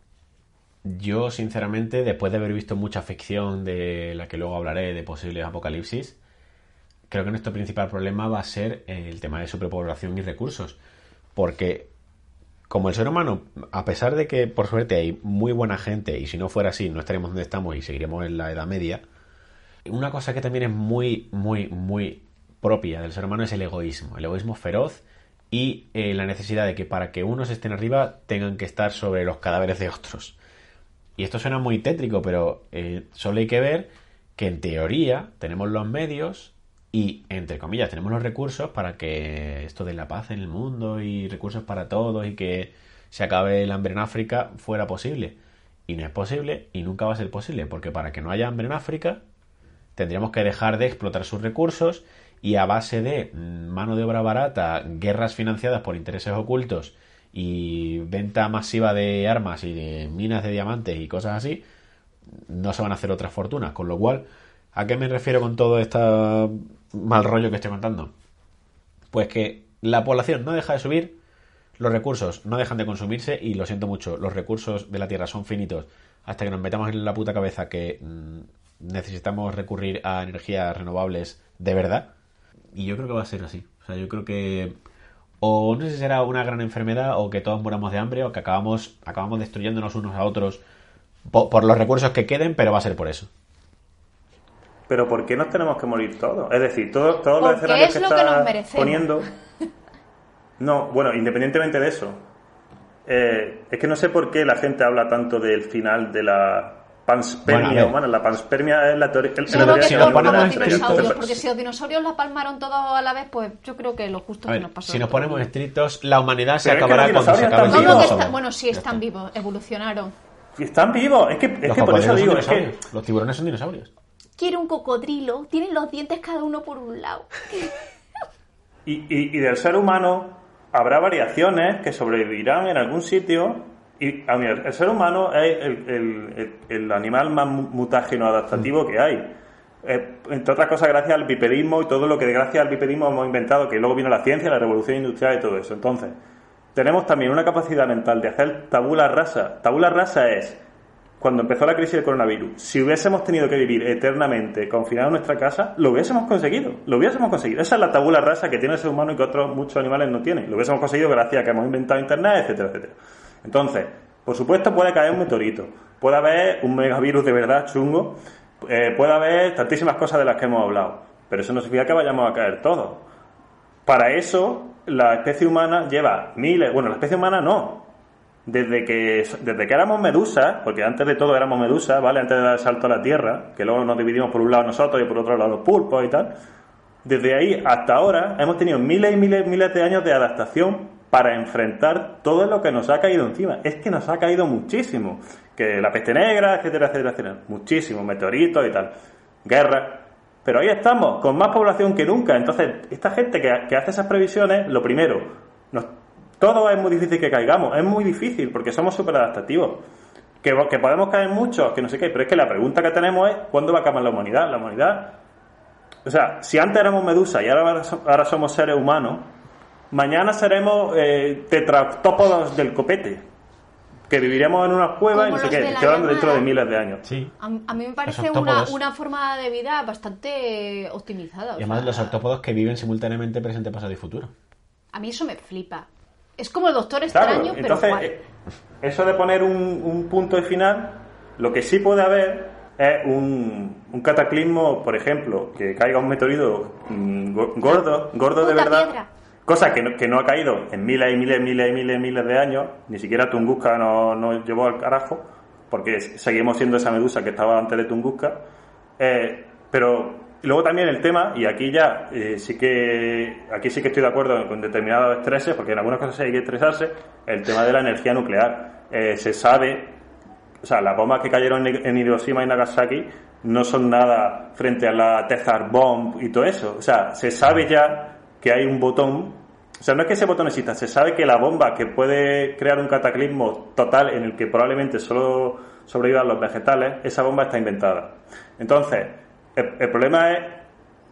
yo sinceramente, después de haber visto mucha ficción de la que luego hablaré de posibles apocalipsis, creo que nuestro principal problema va a ser el tema de superpoblación y recursos. Porque como el ser humano, a pesar de que por suerte hay muy buena gente, y si no fuera así, no estaríamos donde estamos y seguiríamos en la Edad Media, una cosa que también es muy, muy, muy propia del ser humano es el egoísmo. El egoísmo feroz y eh, la necesidad de que para que unos estén arriba tengan que estar sobre los cadáveres de otros. Y esto suena muy tétrico, pero eh, solo hay que ver que en teoría tenemos los medios y, entre comillas, tenemos los recursos para que esto de la paz en el mundo y recursos para todos y que se acabe el hambre en África fuera posible. Y no es posible y nunca va a ser posible, porque para que no haya hambre en África tendríamos que dejar de explotar sus recursos y a base de mm, mano de obra barata, guerras financiadas por intereses ocultos y venta masiva de armas y de minas de diamantes y cosas así, no se van a hacer otras fortunas. Con lo cual, ¿a qué me refiero con todo este mal rollo que estoy contando? Pues que la población no deja de subir, los recursos no dejan de consumirse y lo siento mucho, los recursos de la Tierra son finitos hasta que nos metamos en la puta cabeza que mm, necesitamos recurrir a energías renovables de verdad. Y yo creo que va a ser así. O sea, yo creo que o no sé si será una gran enfermedad o que todos muramos de hambre o que acabamos, acabamos destruyéndonos unos a otros po- por, los recursos que queden, pero va a ser por eso. Pero ¿por qué nos tenemos que morir todos? Es decir, todo- todos los escenarios es que lo está poniendo... No, bueno, independientemente de eso, eh, es que no sé por qué la gente habla tanto del final de la panspermia Bueno, ver. humana. La panspermia es la teoría... que si nos ponemos Entonces, porque si los dinosaurios la palmaron todos a la vez, pues yo creo que lo justo A que ver, nos pasó. si nos ponemos estrictos, la humanidad se Pero es que acabará cuando se acabe el están ¿Cómo tiempo. que vivos. está- Bueno, sí, están está. vivos, evolucionaron. Y están vivos. Es que, es Los que por eso digo, es que... Los tiburones son dinosaurios. Quiere un cocodrilo, tienen los dientes cada uno por un lado. Y, y- y del ser humano habrá variaciones que sobrevivirán en algún sitio. Y a mí, el, ser humano es el, el- el- el animal más mu- mutágeno adaptativo que hay. Eh, entre otras cosas, gracias al bipedismo y todo lo que gracias al bipedismo hemos inventado, que luego vino la ciencia, la revolución industrial y todo eso. Entonces, tenemos también una capacidad mental de hacer tabula rasa. Tabula rasa es cuando empezó la crisis del coronavirus, si hubiésemos tenido que vivir eternamente confinados en nuestra casa, lo hubiésemos conseguido. Lo hubiésemos conseguido. Esa es la tabula rasa que tiene el ser humano y que otros muchos animales no tienen. Lo hubiésemos conseguido gracias a que hemos inventado Internet, etcétera, etcétera. Entonces, por supuesto puede caer un meteorito, puede haber un megavirus de verdad chungo, eh, puede haber tantísimas cosas de las que hemos hablado, pero eso no significa que vayamos a caer todos. Para eso, la especie humana lleva miles, bueno, la especie humana no, desde que, desde que éramos medusas, porque antes de todo éramos medusas, ¿vale? Antes de dar el salto a la Tierra, que luego nos dividimos por un lado nosotros y por otro lado los pulpos y tal. Desde ahí hasta ahora hemos tenido miles y miles, miles de años de adaptación para enfrentar todo lo que nos ha caído encima. Es que nos ha caído muchísimo. Que la peste negra, etcétera, etcétera, etcétera. Muchísimo, meteoritos y tal. Guerra. Pero ahí estamos, con más población que nunca. Entonces, esta gente que, hace esas previsiones, lo primero, todo es muy difícil que caigamos. Es muy difícil porque somos súper adaptativos. Que, podemos caer muchos, que no sé qué. Pero es que la pregunta que tenemos es, ¿cuándo va a acabar la humanidad? La humanidad o sea, si antes éramos medusas y ahora, ahora somos seres humanos, mañana seremos eh, tetractópodos del copete, que viviremos en una cueva y no sé qué, de hablando dentro de miles de años. Sí. A, a mí me parece una, una forma de vida bastante optimizada. Y además sea, los octópodos que viven simultáneamente presente, pasado y futuro. A mí eso me flipa. Es como el Doctor Claro, Extraño, pero entonces, igual. eh, eso de poner un, un punto y final, lo que sí puede haber es un, un cataclismo, por ejemplo, que caiga un meteorito mm, go- gordo, gordo de verdad. piedra. Cosa que no, que no ha caído en miles y miles, miles y miles y miles de años, ni siquiera Tunguska nos no llevó al carajo, porque seguimos siendo esa medusa que estaba antes de Tunguska. Eh, pero luego también el tema, y aquí ya eh, sí que aquí sí que estoy de acuerdo con determinados estreses, porque en algunas cosas hay que estresarse, el tema de la energía nuclear. Eh, se sabe, o sea, las bombas que cayeron en en Hiroshima y Nagasaki no son nada frente a la Tezar Bomb y todo eso. O sea, se sabe ya que hay un botón. O sea, no es que ese botón exista, se sabe que la bomba que puede crear un cataclismo total en el que probablemente solo sobrevivan los vegetales, esa bomba está inventada. Entonces, el, el problema es.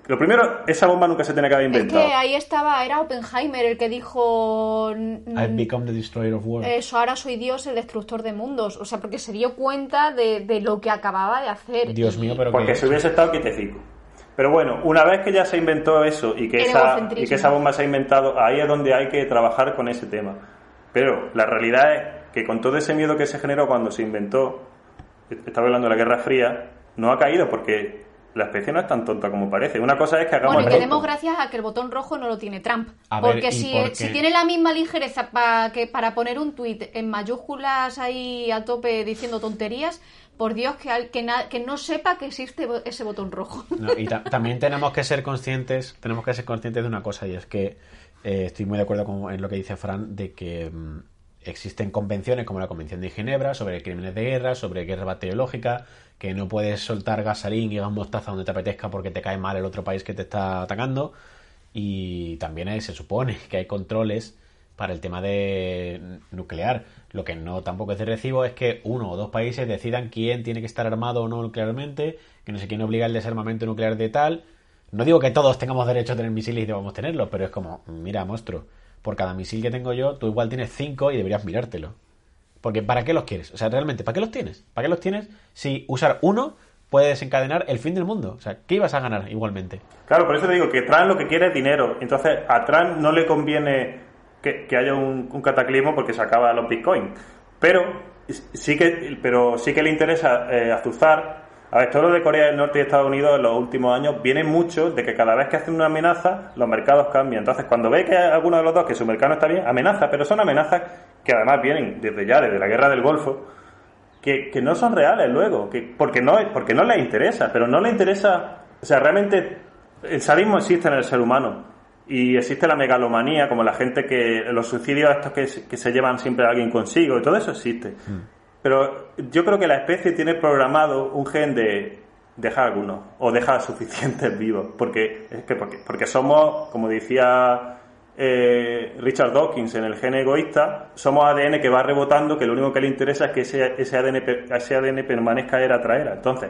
Lo primero, esa bomba nunca se tiene que haber Es inventado. que ahí estaba, era Oppenheimer el que dijo... mm, I've become the destroyer of worlds. Eso, ahora soy Dios, el destructor de mundos. O sea, porque se dio cuenta de, de lo que acababa de hacer. Dios mío, pero Porque que... se hubiese estado quietecico. Pero bueno, una vez que ya se inventó eso y que, esa, y que esa bomba se ha inventado, ahí es donde hay que trabajar con ese tema. Pero la realidad es que con todo ese miedo que se generó cuando se inventó, estaba hablando de la Guerra Fría, no ha caído porque la especie no es tan tonta como parece. Una cosa es que hagamos Bueno, y que demos gracias a que el botón rojo no lo tiene Trump. Ver, porque si tiene la misma ligereza pa- que para poner un tuit en mayúsculas ahí a tope diciendo tonterías, por Dios, que, que, que no sepa que existe ese botón rojo. Y ta- también tenemos que ser conscientes, tenemos que ser conscientes de una cosa y es que eh, estoy muy de acuerdo con lo que dice Fran de que mm, existen convenciones como la Convención de Ginebra sobre crímenes de guerra, sobre guerra bacteriológica, que no puedes soltar gasarín y gas mostaza donde te apetezca porque te cae mal el otro país que te está atacando y también hay- se supone que hay controles para el tema de nuclear. Lo que no tampoco es de recibo es que uno o dos países decidan quién tiene que estar armado o no nuclearmente, que no sé quién obliga el desarmamento nuclear de tal. No digo que todos tengamos derecho a tener misiles y debamos tenerlos, pero es como, mira, monstruo, por cada misil que tengo yo, tú igual tienes cinco y deberías mirártelo. Porque ¿para qué los quieres? O sea, realmente, ¿para qué los tienes? ¿Para qué los tienes si usar uno puede desencadenar el fin del mundo. O sea, ¿qué ibas a ganar igualmente? Claro, por eso te digo que Trump lo que quiere es dinero. Entonces, a Trump no le conviene que, haya un, cataclismo porque se acaba los bitcoins. Pero sí que, pero sí que le interesa eh, azuzar. A ver, todo lo de Corea del Norte y Estados Unidos en los últimos años viene mucho de que cada vez que hacen una amenaza, los mercados cambian. Entonces, cuando ve que alguno de los dos, que su mercado está bien, amenaza, pero son amenazas que además vienen desde ya, desde la guerra del Golfo, que, que no son reales luego, que, porque, no, porque no les interesa, pero no les interesa, o sea, realmente el sadismo existe en el ser humano y existe la megalomanía, como la gente que, los suicidios estos que, se- que se llevan siempre a alguien consigo, y todo eso existe. Pero yo creo que la especie tiene programado un gen de dejar algunos, o dejar suficientes vivos, porque, es que porque, porque somos, como decía eh, Richard Dawkins en el gen egoísta, somos ADN que va rebotando, que lo único que le interesa es que ese, ese, ADN, ese ADN permanezca era traera. Entonces,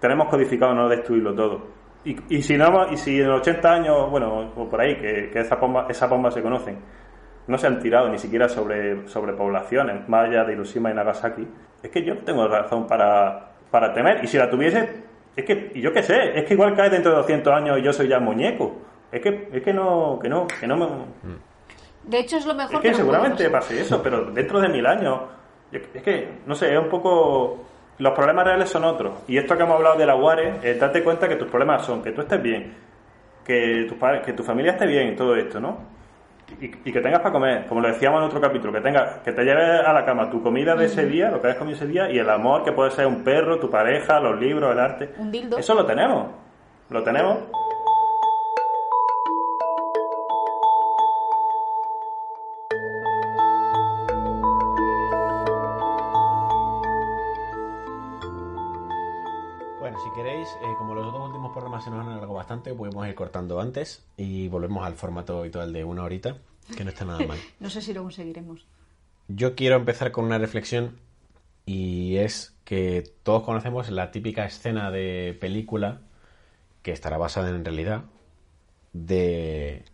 tenemos codificado no destruirlo todo. Y, y si no, y si en 80 años, bueno, o por ahí, que, que esas bombas esa bomba se conocen, no se han tirado ni siquiera sobre, sobre poblaciones, más allá de Hiroshima y Nagasaki, es que yo no tengo razón para, para temer. Y si la tuviese, es que, y yo qué sé, es que igual cae dentro de 200 años y yo soy ya muñeco. Es que, es que no, que no, que no me... De hecho, es lo mejor Es que puede seguramente pase eso, pero dentro de mil años, es que, no sé, es un poco... Los problemas reales son otros. Y esto que hemos hablado de la UARE, eh, date cuenta que tus problemas son que tú estés bien, que tu, que tu familia esté bien y todo esto, ¿no? Y, y que tengas para comer, como lo decíamos en otro capítulo, que tengas, que te lleves a la cama tu comida de ese día, lo que hayas comido ese día, y el amor que puede ser un perro, tu pareja, los libros, el arte. Un dildo. Eso lo tenemos. Lo tenemos. Queréis, eh, como los dos últimos programas se nos han alargado bastante, podemos ir cortando antes y volvemos al formato habitual de una horita, que no está nada mal. No sé si lo conseguiremos. Yo quiero empezar con una reflexión y es que todos conocemos la típica escena de película que estará basada en realidad de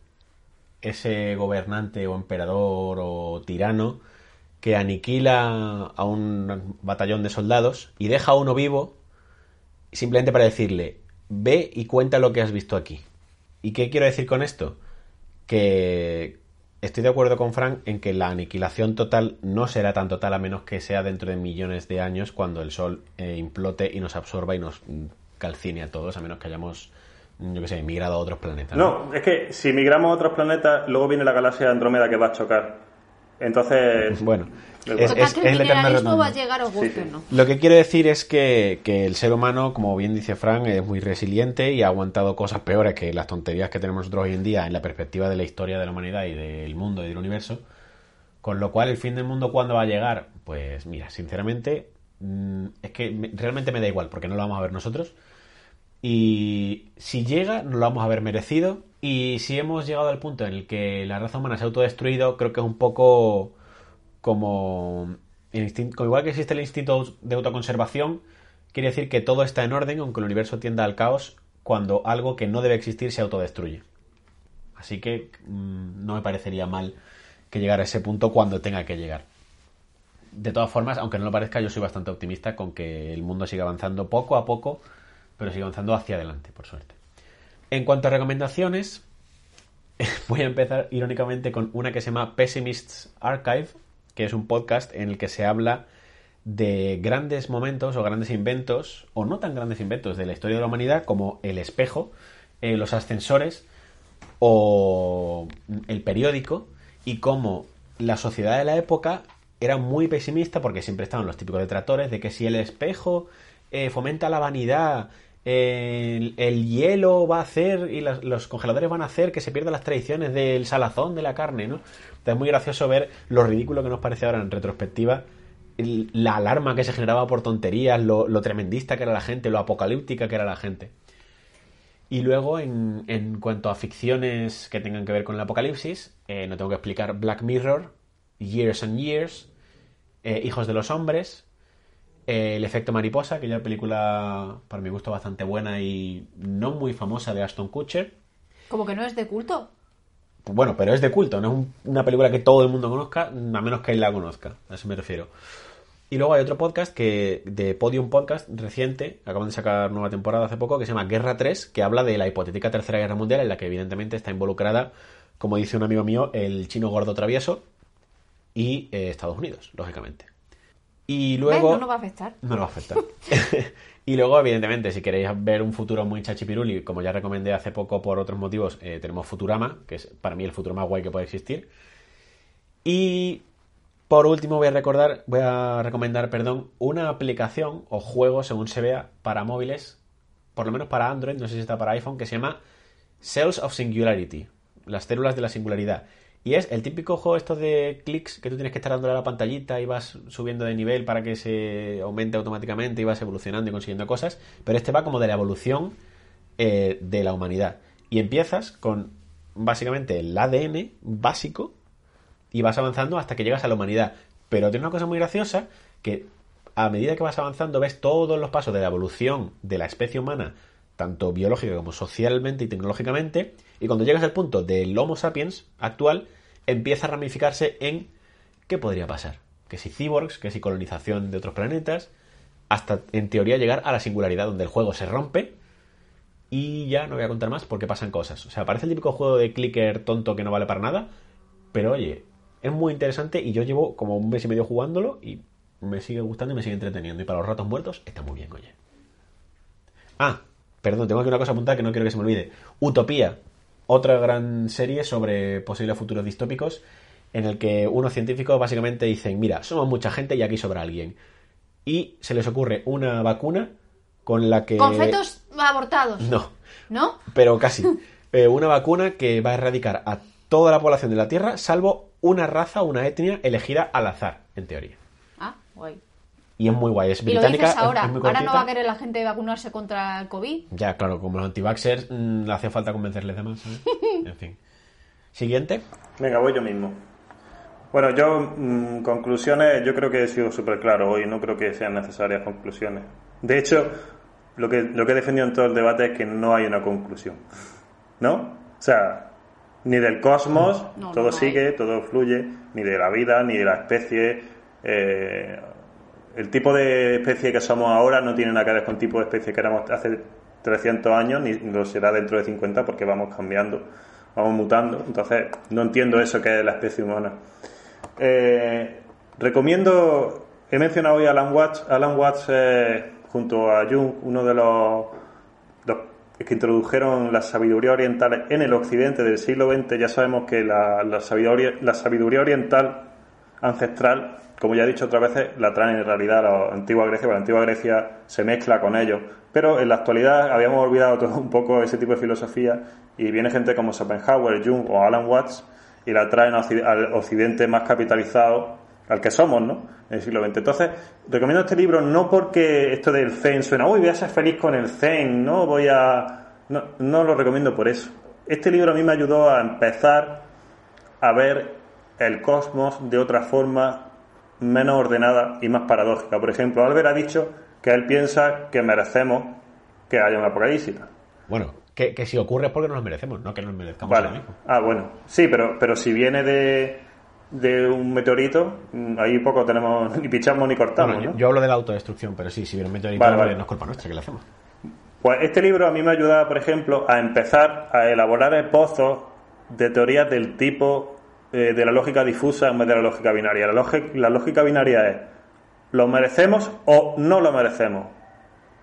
ese gobernante o emperador o tirano que aniquila a un batallón de soldados y deja a uno vivo simplemente para decirle ve y cuenta lo que has visto aquí. ¿Y qué quiero decir con esto? Que estoy de acuerdo con Frank en que la aniquilación total no será tan total a menos que sea dentro de millones de años cuando el Sol eh, implote y nos absorba y nos calcine a todos, a menos que hayamos, yo qué sé, migrado a otros planetas. No, es que si migramos a otros planetas, luego viene la galaxia de Andrómeda que va a chocar. Entonces, Bueno, es, es- el la eterna mineralismo va a redundancia. llegar, os guste Sí, o sí. no. Lo que quiero decir es que, que el ser humano, como bien dice Frank, es muy resiliente y ha aguantado cosas peores que las tonterías que tenemos nosotros hoy en día en la perspectiva de la historia de la humanidad y del mundo y del universo. Con lo cual, el fin del mundo, ¿cuándo va a llegar? Pues mira, sinceramente, mm, es que me- realmente me da igual, porque no lo vamos a ver nosotros. Y si llega, nos lo vamos a haber merecido. Y si hemos llegado al punto en el que la raza humana se ha autodestruido, creo que es un poco como, el instin- como igual que existe el instinto de autoconservación, quiere decir que todo está en orden, aunque el universo tienda al caos cuando algo que no debe existir se autodestruye. Así que mm, no me parecería mal que llegara a ese punto cuando tenga que llegar. De todas formas, aunque no lo parezca, yo soy bastante optimista con que el mundo siga avanzando poco a poco, pero siga avanzando hacia adelante, por suerte. En cuanto a recomendaciones, voy a empezar irónicamente con una que se llama Pessimists Archive, que es un podcast en el que se habla de grandes momentos o grandes inventos, o no tan grandes inventos de la historia de la humanidad, como el espejo, eh, los ascensores o el periódico, y cómo la sociedad de la época era muy pesimista porque siempre estaban los típicos detractores de que si el espejo eh, fomenta la vanidad, el, el hielo va a hacer y los congeladores van a hacer que se pierdan las tradiciones del salazón de la carne, ¿no? Entonces es muy gracioso ver lo ridículo que nos parece ahora en retrospectiva, la alarma que se generaba por tonterías, lo, tremendista que era la gente, lo apocalíptica que era la gente. Y luego, en, en cuanto a ficciones que tengan que ver con el apocalipsis, eh, no tengo que explicar Black Mirror, Years and Years, eh, Hijos de los Hombres, eh, El efecto mariposa, que ya es película para mi gusto bastante buena y no muy famosa de Aston Kutcher. Como que no es de culto. Bueno, pero es de culto, no es un- una película que todo el mundo conozca, a menos que él la conozca, a eso me refiero. Y luego hay otro podcast que de Podium Podcast reciente, acaban de sacar nueva temporada hace poco, que se llama Guerra 3, que habla de la hipotética Tercera Guerra Mundial, en la que evidentemente está involucrada, como dice un amigo mío, el chino gordo travieso y eh, Estados Unidos, lógicamente. Y luego... ¿Ves? No nos va a afectar. No nos va a afectar. y luego, evidentemente, si queréis ver un futuro muy chachipiruli, como ya recomendé hace poco por otros motivos, eh, tenemos Futurama, que es para mí el futuro más guay que puede existir. Y por último voy a recordar, voy a recomendar, perdón, una aplicación o juego, según se vea, para móviles, por lo menos para Android, no sé si está para iPhone, que se llama Cells of Singularity, las células de la singularidad. Y es el típico juego esto de clics que tú tienes que estar dándole a la pantallita y vas subiendo de nivel para que se aumente automáticamente y vas evolucionando y consiguiendo cosas. Pero este va como de la evolución eh, de la humanidad. Y empiezas con básicamente el ADN básico y vas avanzando hasta que llegas a la humanidad. Pero tiene una cosa muy graciosa que a medida que vas avanzando ves todos los pasos de la evolución de la especie humana, tanto biológica como socialmente y tecnológicamente, y cuando llegas al punto del Homo sapiens actual, empieza a ramificarse en qué podría pasar. Que si cyborgs, que si colonización de otros planetas, hasta en teoría llegar a la singularidad donde el juego se rompe y ya no voy a contar más porque pasan cosas. O sea, parece el típico juego de clicker tonto que no vale para nada, pero oye, es muy interesante y yo llevo como un mes y medio jugándolo y me sigue gustando y me sigue entreteniendo. Y para los ratos muertos está muy bien, oye. Ah, perdón, tengo aquí una cosa apuntada que no quiero que se me olvide. Utopía, otra gran serie sobre posibles futuros distópicos en el que unos científicos básicamente dicen, mira, somos mucha gente y aquí sobra alguien. Y se les ocurre una vacuna con la que... Con fetos abortados. No, ¿No? pero casi. Eh, una vacuna que va a erradicar a toda la población de la Tierra, salvo una raza, una etnia elegida al azar, en teoría. Ah, guay. Y es muy guay, es Y lo británica. dices es- ahora. es muy ahora no va a querer la gente vacunarse contra el COVID. Ya, claro, como los antivaxxers, mm, le hace falta convencerles de más, ¿sabes? En fin. Siguiente. Venga, voy yo mismo. Bueno, yo, mm, conclusiones, yo creo que he sido súper claro hoy, no creo que sean necesarias conclusiones. De hecho, lo que, lo que he defendido en todo el debate es que no hay una conclusión. ¿No? O sea, ni del cosmos, No, no todo sigue, todo fluye, ni de la vida, ni de la especie. eh, el tipo de especie que somos ahora no tiene nada que ver con el tipo de especie que éramos hace 300 años, ni lo será dentro de 50 porque vamos cambiando, vamos mutando. Entonces, no entiendo eso que es la especie humana. Eh, recomiendo, he mencionado hoy a Alan Watts. Alan Watts, eh, junto a Jung, uno de los, que introdujeron la sabiduría oriental en el occidente del siglo XX. Ya sabemos que la, la sabiduría, la sabiduría oriental ancestral, como ya he dicho otras veces, la traen en realidad la antigua Grecia, porque la antigua Grecia se mezcla con ellos. Pero en la actualidad habíamos olvidado todo un poco ese tipo de filosofía y viene gente como Schopenhauer, Jung o Alan Watts y la traen a al occidente más capitalizado, al que somos, ¿no? En el siglo XX. Entonces, recomiendo este libro no porque esto del Zen suena, uy, voy a ser feliz con el Zen, no voy a... No, no lo recomiendo por eso. Este libro a mí me ayudó a empezar a ver el cosmos de otra forma menos ordenada y más paradójica. Por ejemplo, Albert ha dicho que él piensa que merecemos que haya un apocalipsis. Bueno, que, que si ocurre es porque nos lo merecemos, no que nos merezcamos Vale. mismo. Ah, bueno. Sí, pero, pero si viene de, de un meteorito, mm, ahí poco tenemos, ni pichamos ni cortamos, Bueno, ¿no? yo hablo de la autodestrucción, pero sí, si viene un meteorito, Vale, vale. no es culpa nuestra, que le hacemos? Pues este libro a mí me ayuda, por ejemplo, a empezar a elaborar esbozos de teorías del tipo eh, de la lógica difusa en vez de la lógica binaria. La, lógica- la lógica binaria es, ¿lo merecemos o no lo merecemos?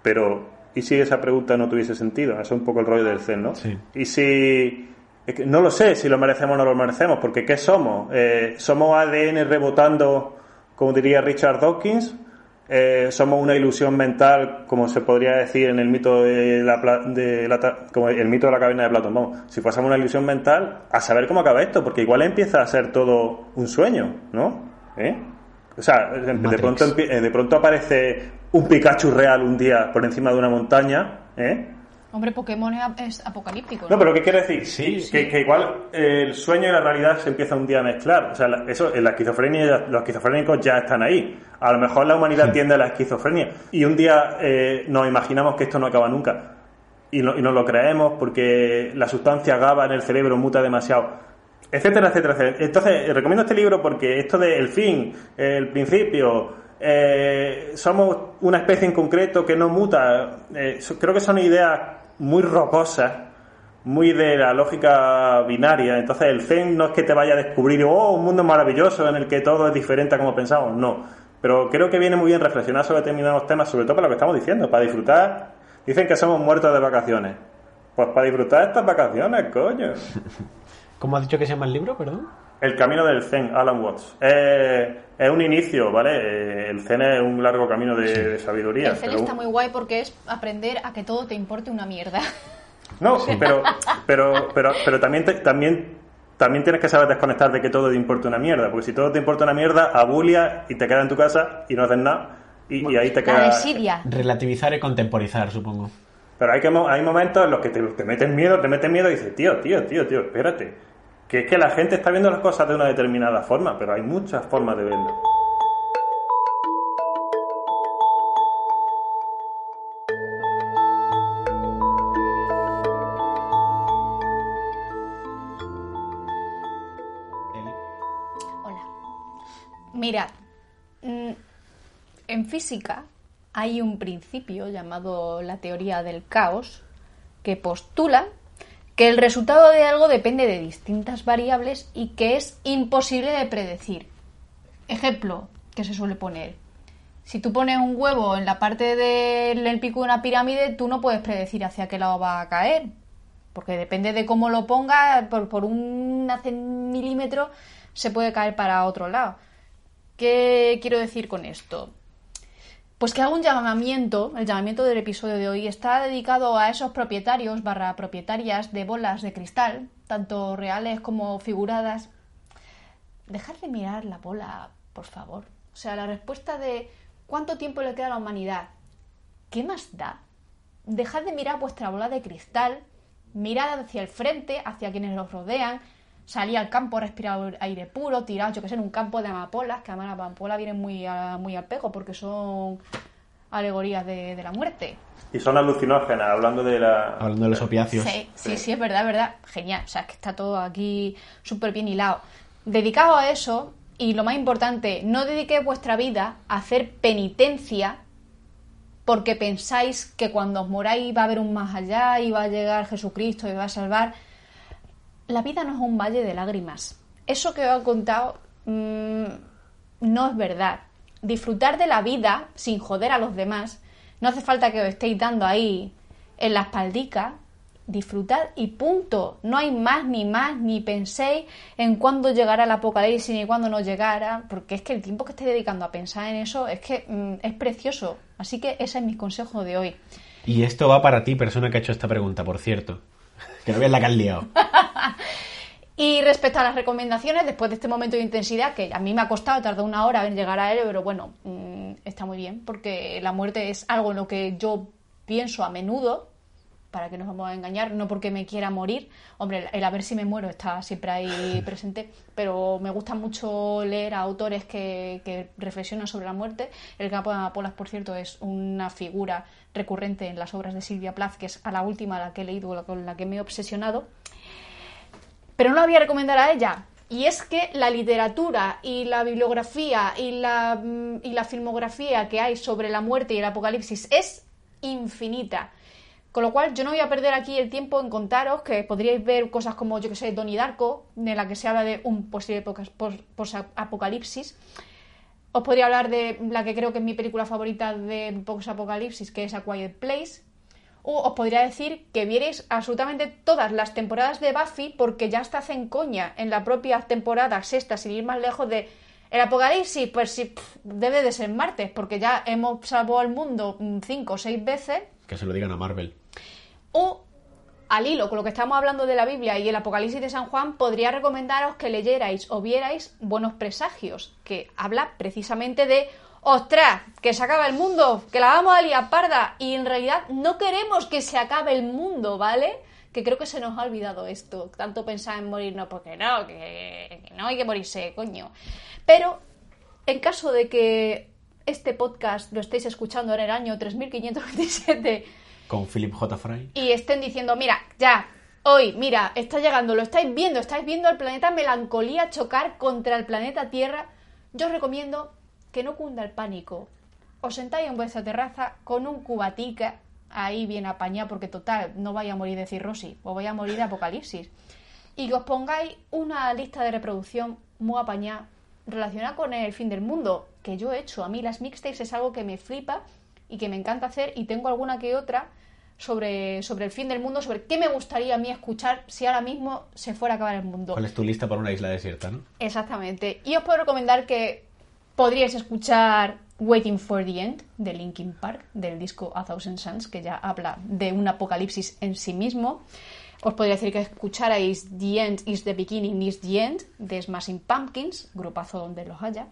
Pero, ¿y si esa pregunta no tuviese sentido? Eso es un poco el rollo del Zen, ¿no? Sí. Y si... es que no lo sé si lo merecemos o no lo merecemos, porque ¿qué somos? Eh, ¿Somos ADN rebotando, como diría Richard Dawkins? Eh, somos una ilusión mental, como se podría decir en el mito de la, de la como el mito de la caverna de Platón. Vamos, si fuésemos una ilusión mental, a saber cómo acaba esto, porque igual empieza a ser todo un sueño, ¿no? ¿Eh? O sea, de pronto, eh, de pronto aparece un Pikachu real un día por encima de una montaña, ¿eh? Hombre, Pokémon es ap- es apocalíptico. No, pero ¿qué quiere decir? Sí, que, que igual eh, el sueño y la realidad se empieza un día a mezclar. O sea, la- eso, en la esquizofrenia, los esquizofrénicos ya están ahí. A lo mejor la humanidad tiende a la esquizofrenia. Y un día eh, nos imaginamos que esto no acaba nunca. Y, no, y nos lo creemos porque la sustancia GABA en el cerebro muta demasiado. Etcétera, etcétera, etcétera. Entonces, recomiendo este libro porque esto del fin, el principio, eh, somos una especie en concreto que no muta. Eh, so- creo que son ideas muy rocosas, muy de la lógica binaria. Entonces el Zen no es que te vaya a descubrir, oh, un mundo maravilloso en el que todo es diferente a como pensamos, no. Pero creo que viene muy bien reflexionar sobre determinados temas, sobre todo para lo que estamos diciendo, para disfrutar. Dicen que somos muertos de vacaciones. Pues para disfrutar estas vacaciones, coño. ¿Cómo has dicho que se llama el libro, perdón? El camino del Zen, Alan Watts. Eh, es un inicio, ¿vale? Eh, el Zen es un largo camino de, de sabiduría. El Zen pero- está muy guay porque es aprender a que todo te importe una mierda. No, pero, pero, pero, pero también, te- también, también tienes que saber desconectar de que todo te importa una mierda. Porque si todo te importa una mierda, abulia y te quedas en tu casa y no haces nada. Y, y ahí te La quedas. desidia. Relativizar y contemporizar, supongo. Pero hay, que, hay momentos en los que te, te metes miedo, te metes miedo y dices, tío, tío, tío, tío, espérate. Que es que la gente está viendo las cosas de una determinada forma, pero hay muchas formas de verlo. Hola. Mirad, mm, en física hay un principio llamado la teoría del caos que postula que el resultado de algo depende de distintas variables y que es imposible de predecir. Ejemplo que se suele poner. Si tú pones un huevo en la parte del el pico de una pirámide, tú no puedes predecir hacia qué lado va a caer. Porque depende de cómo lo pongas, por, por un milímetro se puede caer para otro lado. ¿Qué quiero decir con esto? Pues que hago un llamamiento, el llamamiento del episodio de hoy está dedicado a esos propietarios barra propietarias de bolas de cristal, tanto reales como figuradas. Dejad de mirar la bola, por favor. O sea, la respuesta de ¿cuánto tiempo le queda a la humanidad? ¿Qué más da? Dejad de mirar vuestra bola de cristal, mirad hacia el frente, hacia quienes los rodean, salid al campo, respirar aire puro, tirad, yo que sé, en un campo de amapolas, que además las amapolas vienen muy, a- muy al pego porque son alegorías de, de la muerte. Y son alucinógenas, hablando de la... Hablando de los opiáceos. Sí, sí, sí, es verdad, es verdad. Genial. O sea, es que está todo aquí súper bien hilado. Dedicado a eso, y lo más importante, no dediquéis vuestra vida a hacer penitencia porque pensáis que cuando os moráis va a haber un más allá y va a llegar Jesucristo y va a salvar. La vida no es un valle de lágrimas. Eso que os he contado mm, no es verdad. Disfrutar de la vida sin joder a los demás. No hace falta que os estéis dando ahí en la espaldica. Disfrutad y punto. No hay más ni más, ni penséis en cuándo llegará el apocalipsis ni cuándo no llegará, porque es que el tiempo que estéis dedicando a pensar en eso es que mm, es precioso. Así que ese es mi consejo de hoy. Y esto va para ti, persona que ha hecho esta pregunta, por cierto. Que no veas la que has liado. Y respecto a las recomendaciones, después de este momento de intensidad, que a mí me ha costado, tardó una hora en llegar a él, pero bueno, mm, está muy bien, porque la muerte es algo en lo que yo pienso a menudo, para que nos vamos a engañar, no porque me quiera morir, hombre, el, a ver si me muero está siempre ahí presente, pero me gusta mucho leer a autores que, que reflexionan sobre la muerte. El campo de amapolas, por cierto, es una figura recurrente en las obras de Silvia Plath, que es a la última la que he leído, con la que me he obsesionado pero no la voy a recomendar a ella. Y es que la literatura y la bibliografía y la, mm, y la filmografía que hay sobre la muerte y el apocalipsis es infinita. Con lo cual yo no voy a perder aquí el tiempo en contaros que podríais ver cosas como, yo que sé, Donnie Darko, de la que se habla de un posible posapocalipsis. Os podría hablar de la que creo que es mi película favorita de post-apocalipsis, que es A Quiet Place. O os podría decir que vierais absolutamente todas las temporadas de Buffy porque ya hasta hacen coña en la propia temporada sexta, sin ir más lejos de el apocalipsis, pues sí, debe de ser martes, porque ya hemos salvado al mundo mm, cinco o seis veces. Que se lo digan a Marvel. O al hilo con lo que estamos hablando de la Biblia y el Apocalipsis de San Juan, podría recomendaros que leyerais o vierais Buenos Presagios, que habla precisamente de ¡Ostras! Que se acaba el mundo, que la vamos a liar parda. Y en realidad no queremos que se acabe el mundo, ¿vale? Que creo que se nos ha olvidado esto. Tanto pensar en morirnos, porque no, que, que no hay que morirse, coño. Pero en caso de que este podcast lo estéis escuchando en el año 3527 con Philip J. Fry. Y estén diciendo, mira, ya, hoy, mira, está llegando, lo estáis viendo, estáis viendo el planeta Melancolía chocar contra el planeta Tierra. Yo os recomiendo que no cunda el pánico. Os sentáis en vuestra terraza con un cubatica ahí bien apañado, porque total, no vais a morir de cirrosis, os vais a morir de apocalipsis. Y que os pongáis una lista de reproducción muy apañada relacionada con el fin del mundo, que yo he hecho. A mí las mixtapes es algo que me flipa y que me encanta hacer y tengo alguna que otra sobre, sobre el fin del mundo, sobre qué me gustaría a mí escuchar si ahora mismo se fuera a acabar el mundo. ¿Cuál es tu lista para una isla desierta? ¿no? Exactamente. Y os puedo recomendar que podríais escuchar Waiting for the End de Linkin Park, del disco A Thousand Suns, que ya habla de un apocalipsis en sí mismo. Os podría decir que escucharais The End is the Beginning is the End de Smashing Pumpkins, grupazo donde los haya.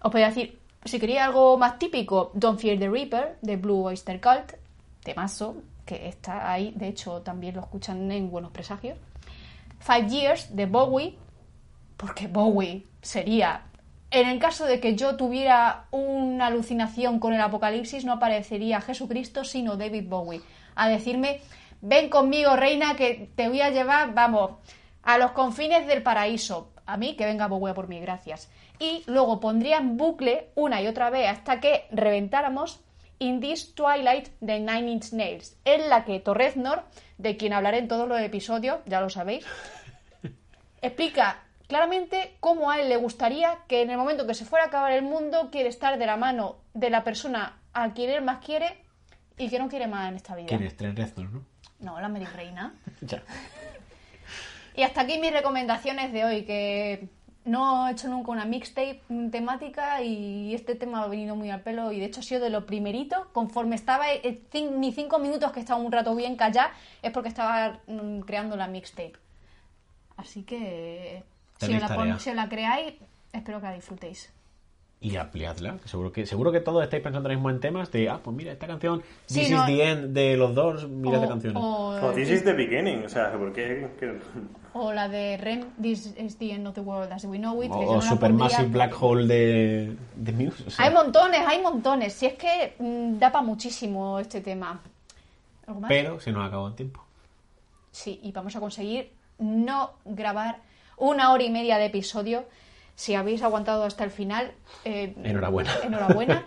Os podría decir si quería algo más típico, Don't Fear the Reaper, de Blue Oyster Cult, temazo, que está ahí, de hecho también lo escuchan en Buenos Presagios. Five Years, de Bowie, porque Bowie sería... En el caso de que yo tuviera una alucinación con el apocalipsis, no aparecería Jesucristo, sino David Bowie, a decirme, ven conmigo, reina, que te voy a llevar, vamos, a los confines del paraíso. A mí, que venga Bowie por mí, gracias y luego pondría en bucle una y otra vez hasta que reventáramos In This Twilight de Nine Inch Nails, en la que Torreznor, de quien hablaré en todos los episodios, ya lo sabéis, explica claramente cómo a él le gustaría que en el momento que se fuera a acabar el mundo quiere estar de la mano de la persona a quien él más quiere y que no quiere más en esta vida. ¿Quién es? ¿Tres no? No, la Mary Reina. ya. Y hasta aquí mis recomendaciones de hoy, que no he hecho nunca una mixtape temática y este tema ha venido muy al pelo y de hecho ha sido de lo primerito, conforme estaba, eh, eh, ni cinco minutos que estaba un rato bien callada, es porque estaba mm, creando la mixtape. Así que si os, la si os la creáis, espero que la disfrutéis y ampliadla. Seguro que, seguro que todos estáis pensando ahora mismo en temas de, ah, pues mira, esta canción, This is the end de los dos, mira esta canción. O, This is the beginning, o sea, porque... O la de Rem, This is the end of the world as we know it. O, Supermassive Black Hole de, de Muse. Hay montones, hay montones. Si es que mm, da para muchísimo este tema. Pero se nos acabó el tiempo. Sí, y vamos a conseguir no grabar una hora y media de episodio si habéis aguantado hasta el final, eh, enhorabuena. Enhorabuena.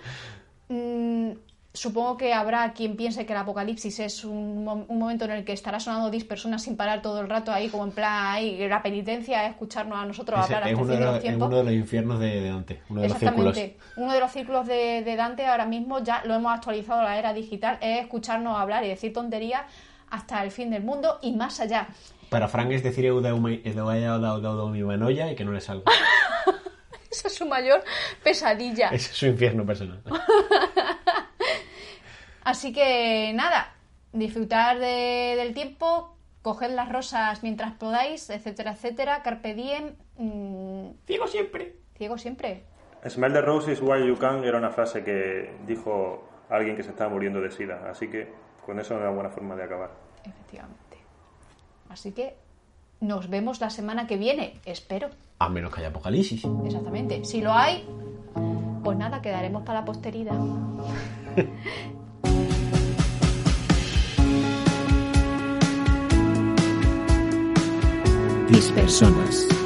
Mm, supongo que habrá quien piense que el apocalipsis es un, un, momento en el que estará sonando 10 personas sin parar todo el rato ahí, como en plan, ahí, la penitencia, escucharnos a nosotros hablar. Es uno, de los, es uno de los infiernos de, Dante, uno de Exactamente. los círculos. Uno de los círculos de, de Dante ahora mismo, ya lo hemos actualizado a la era digital, es escucharnos hablar y decir tonterías hasta el fin del mundo y más allá. Para Frank es decir eu mi y que no le salgo. Esa es su mayor pesadilla. Ese es su infierno personal. Así que nada, disfrutar de, del tiempo, coger las rosas mientras podáis, etcétera, etcétera. Carpe diem. Mm. Ciego siempre. Ciego siempre. Smell the roses while you can era una frase que dijo alguien que se estaba muriendo de sida. Así que con eso es una buena forma de acabar. Efectivamente. Así que nos vemos la semana que viene, espero. A menos que haya apocalipsis. Exactamente. Si lo hay, pues nada, quedaremos para la posteridad. Dispersonas.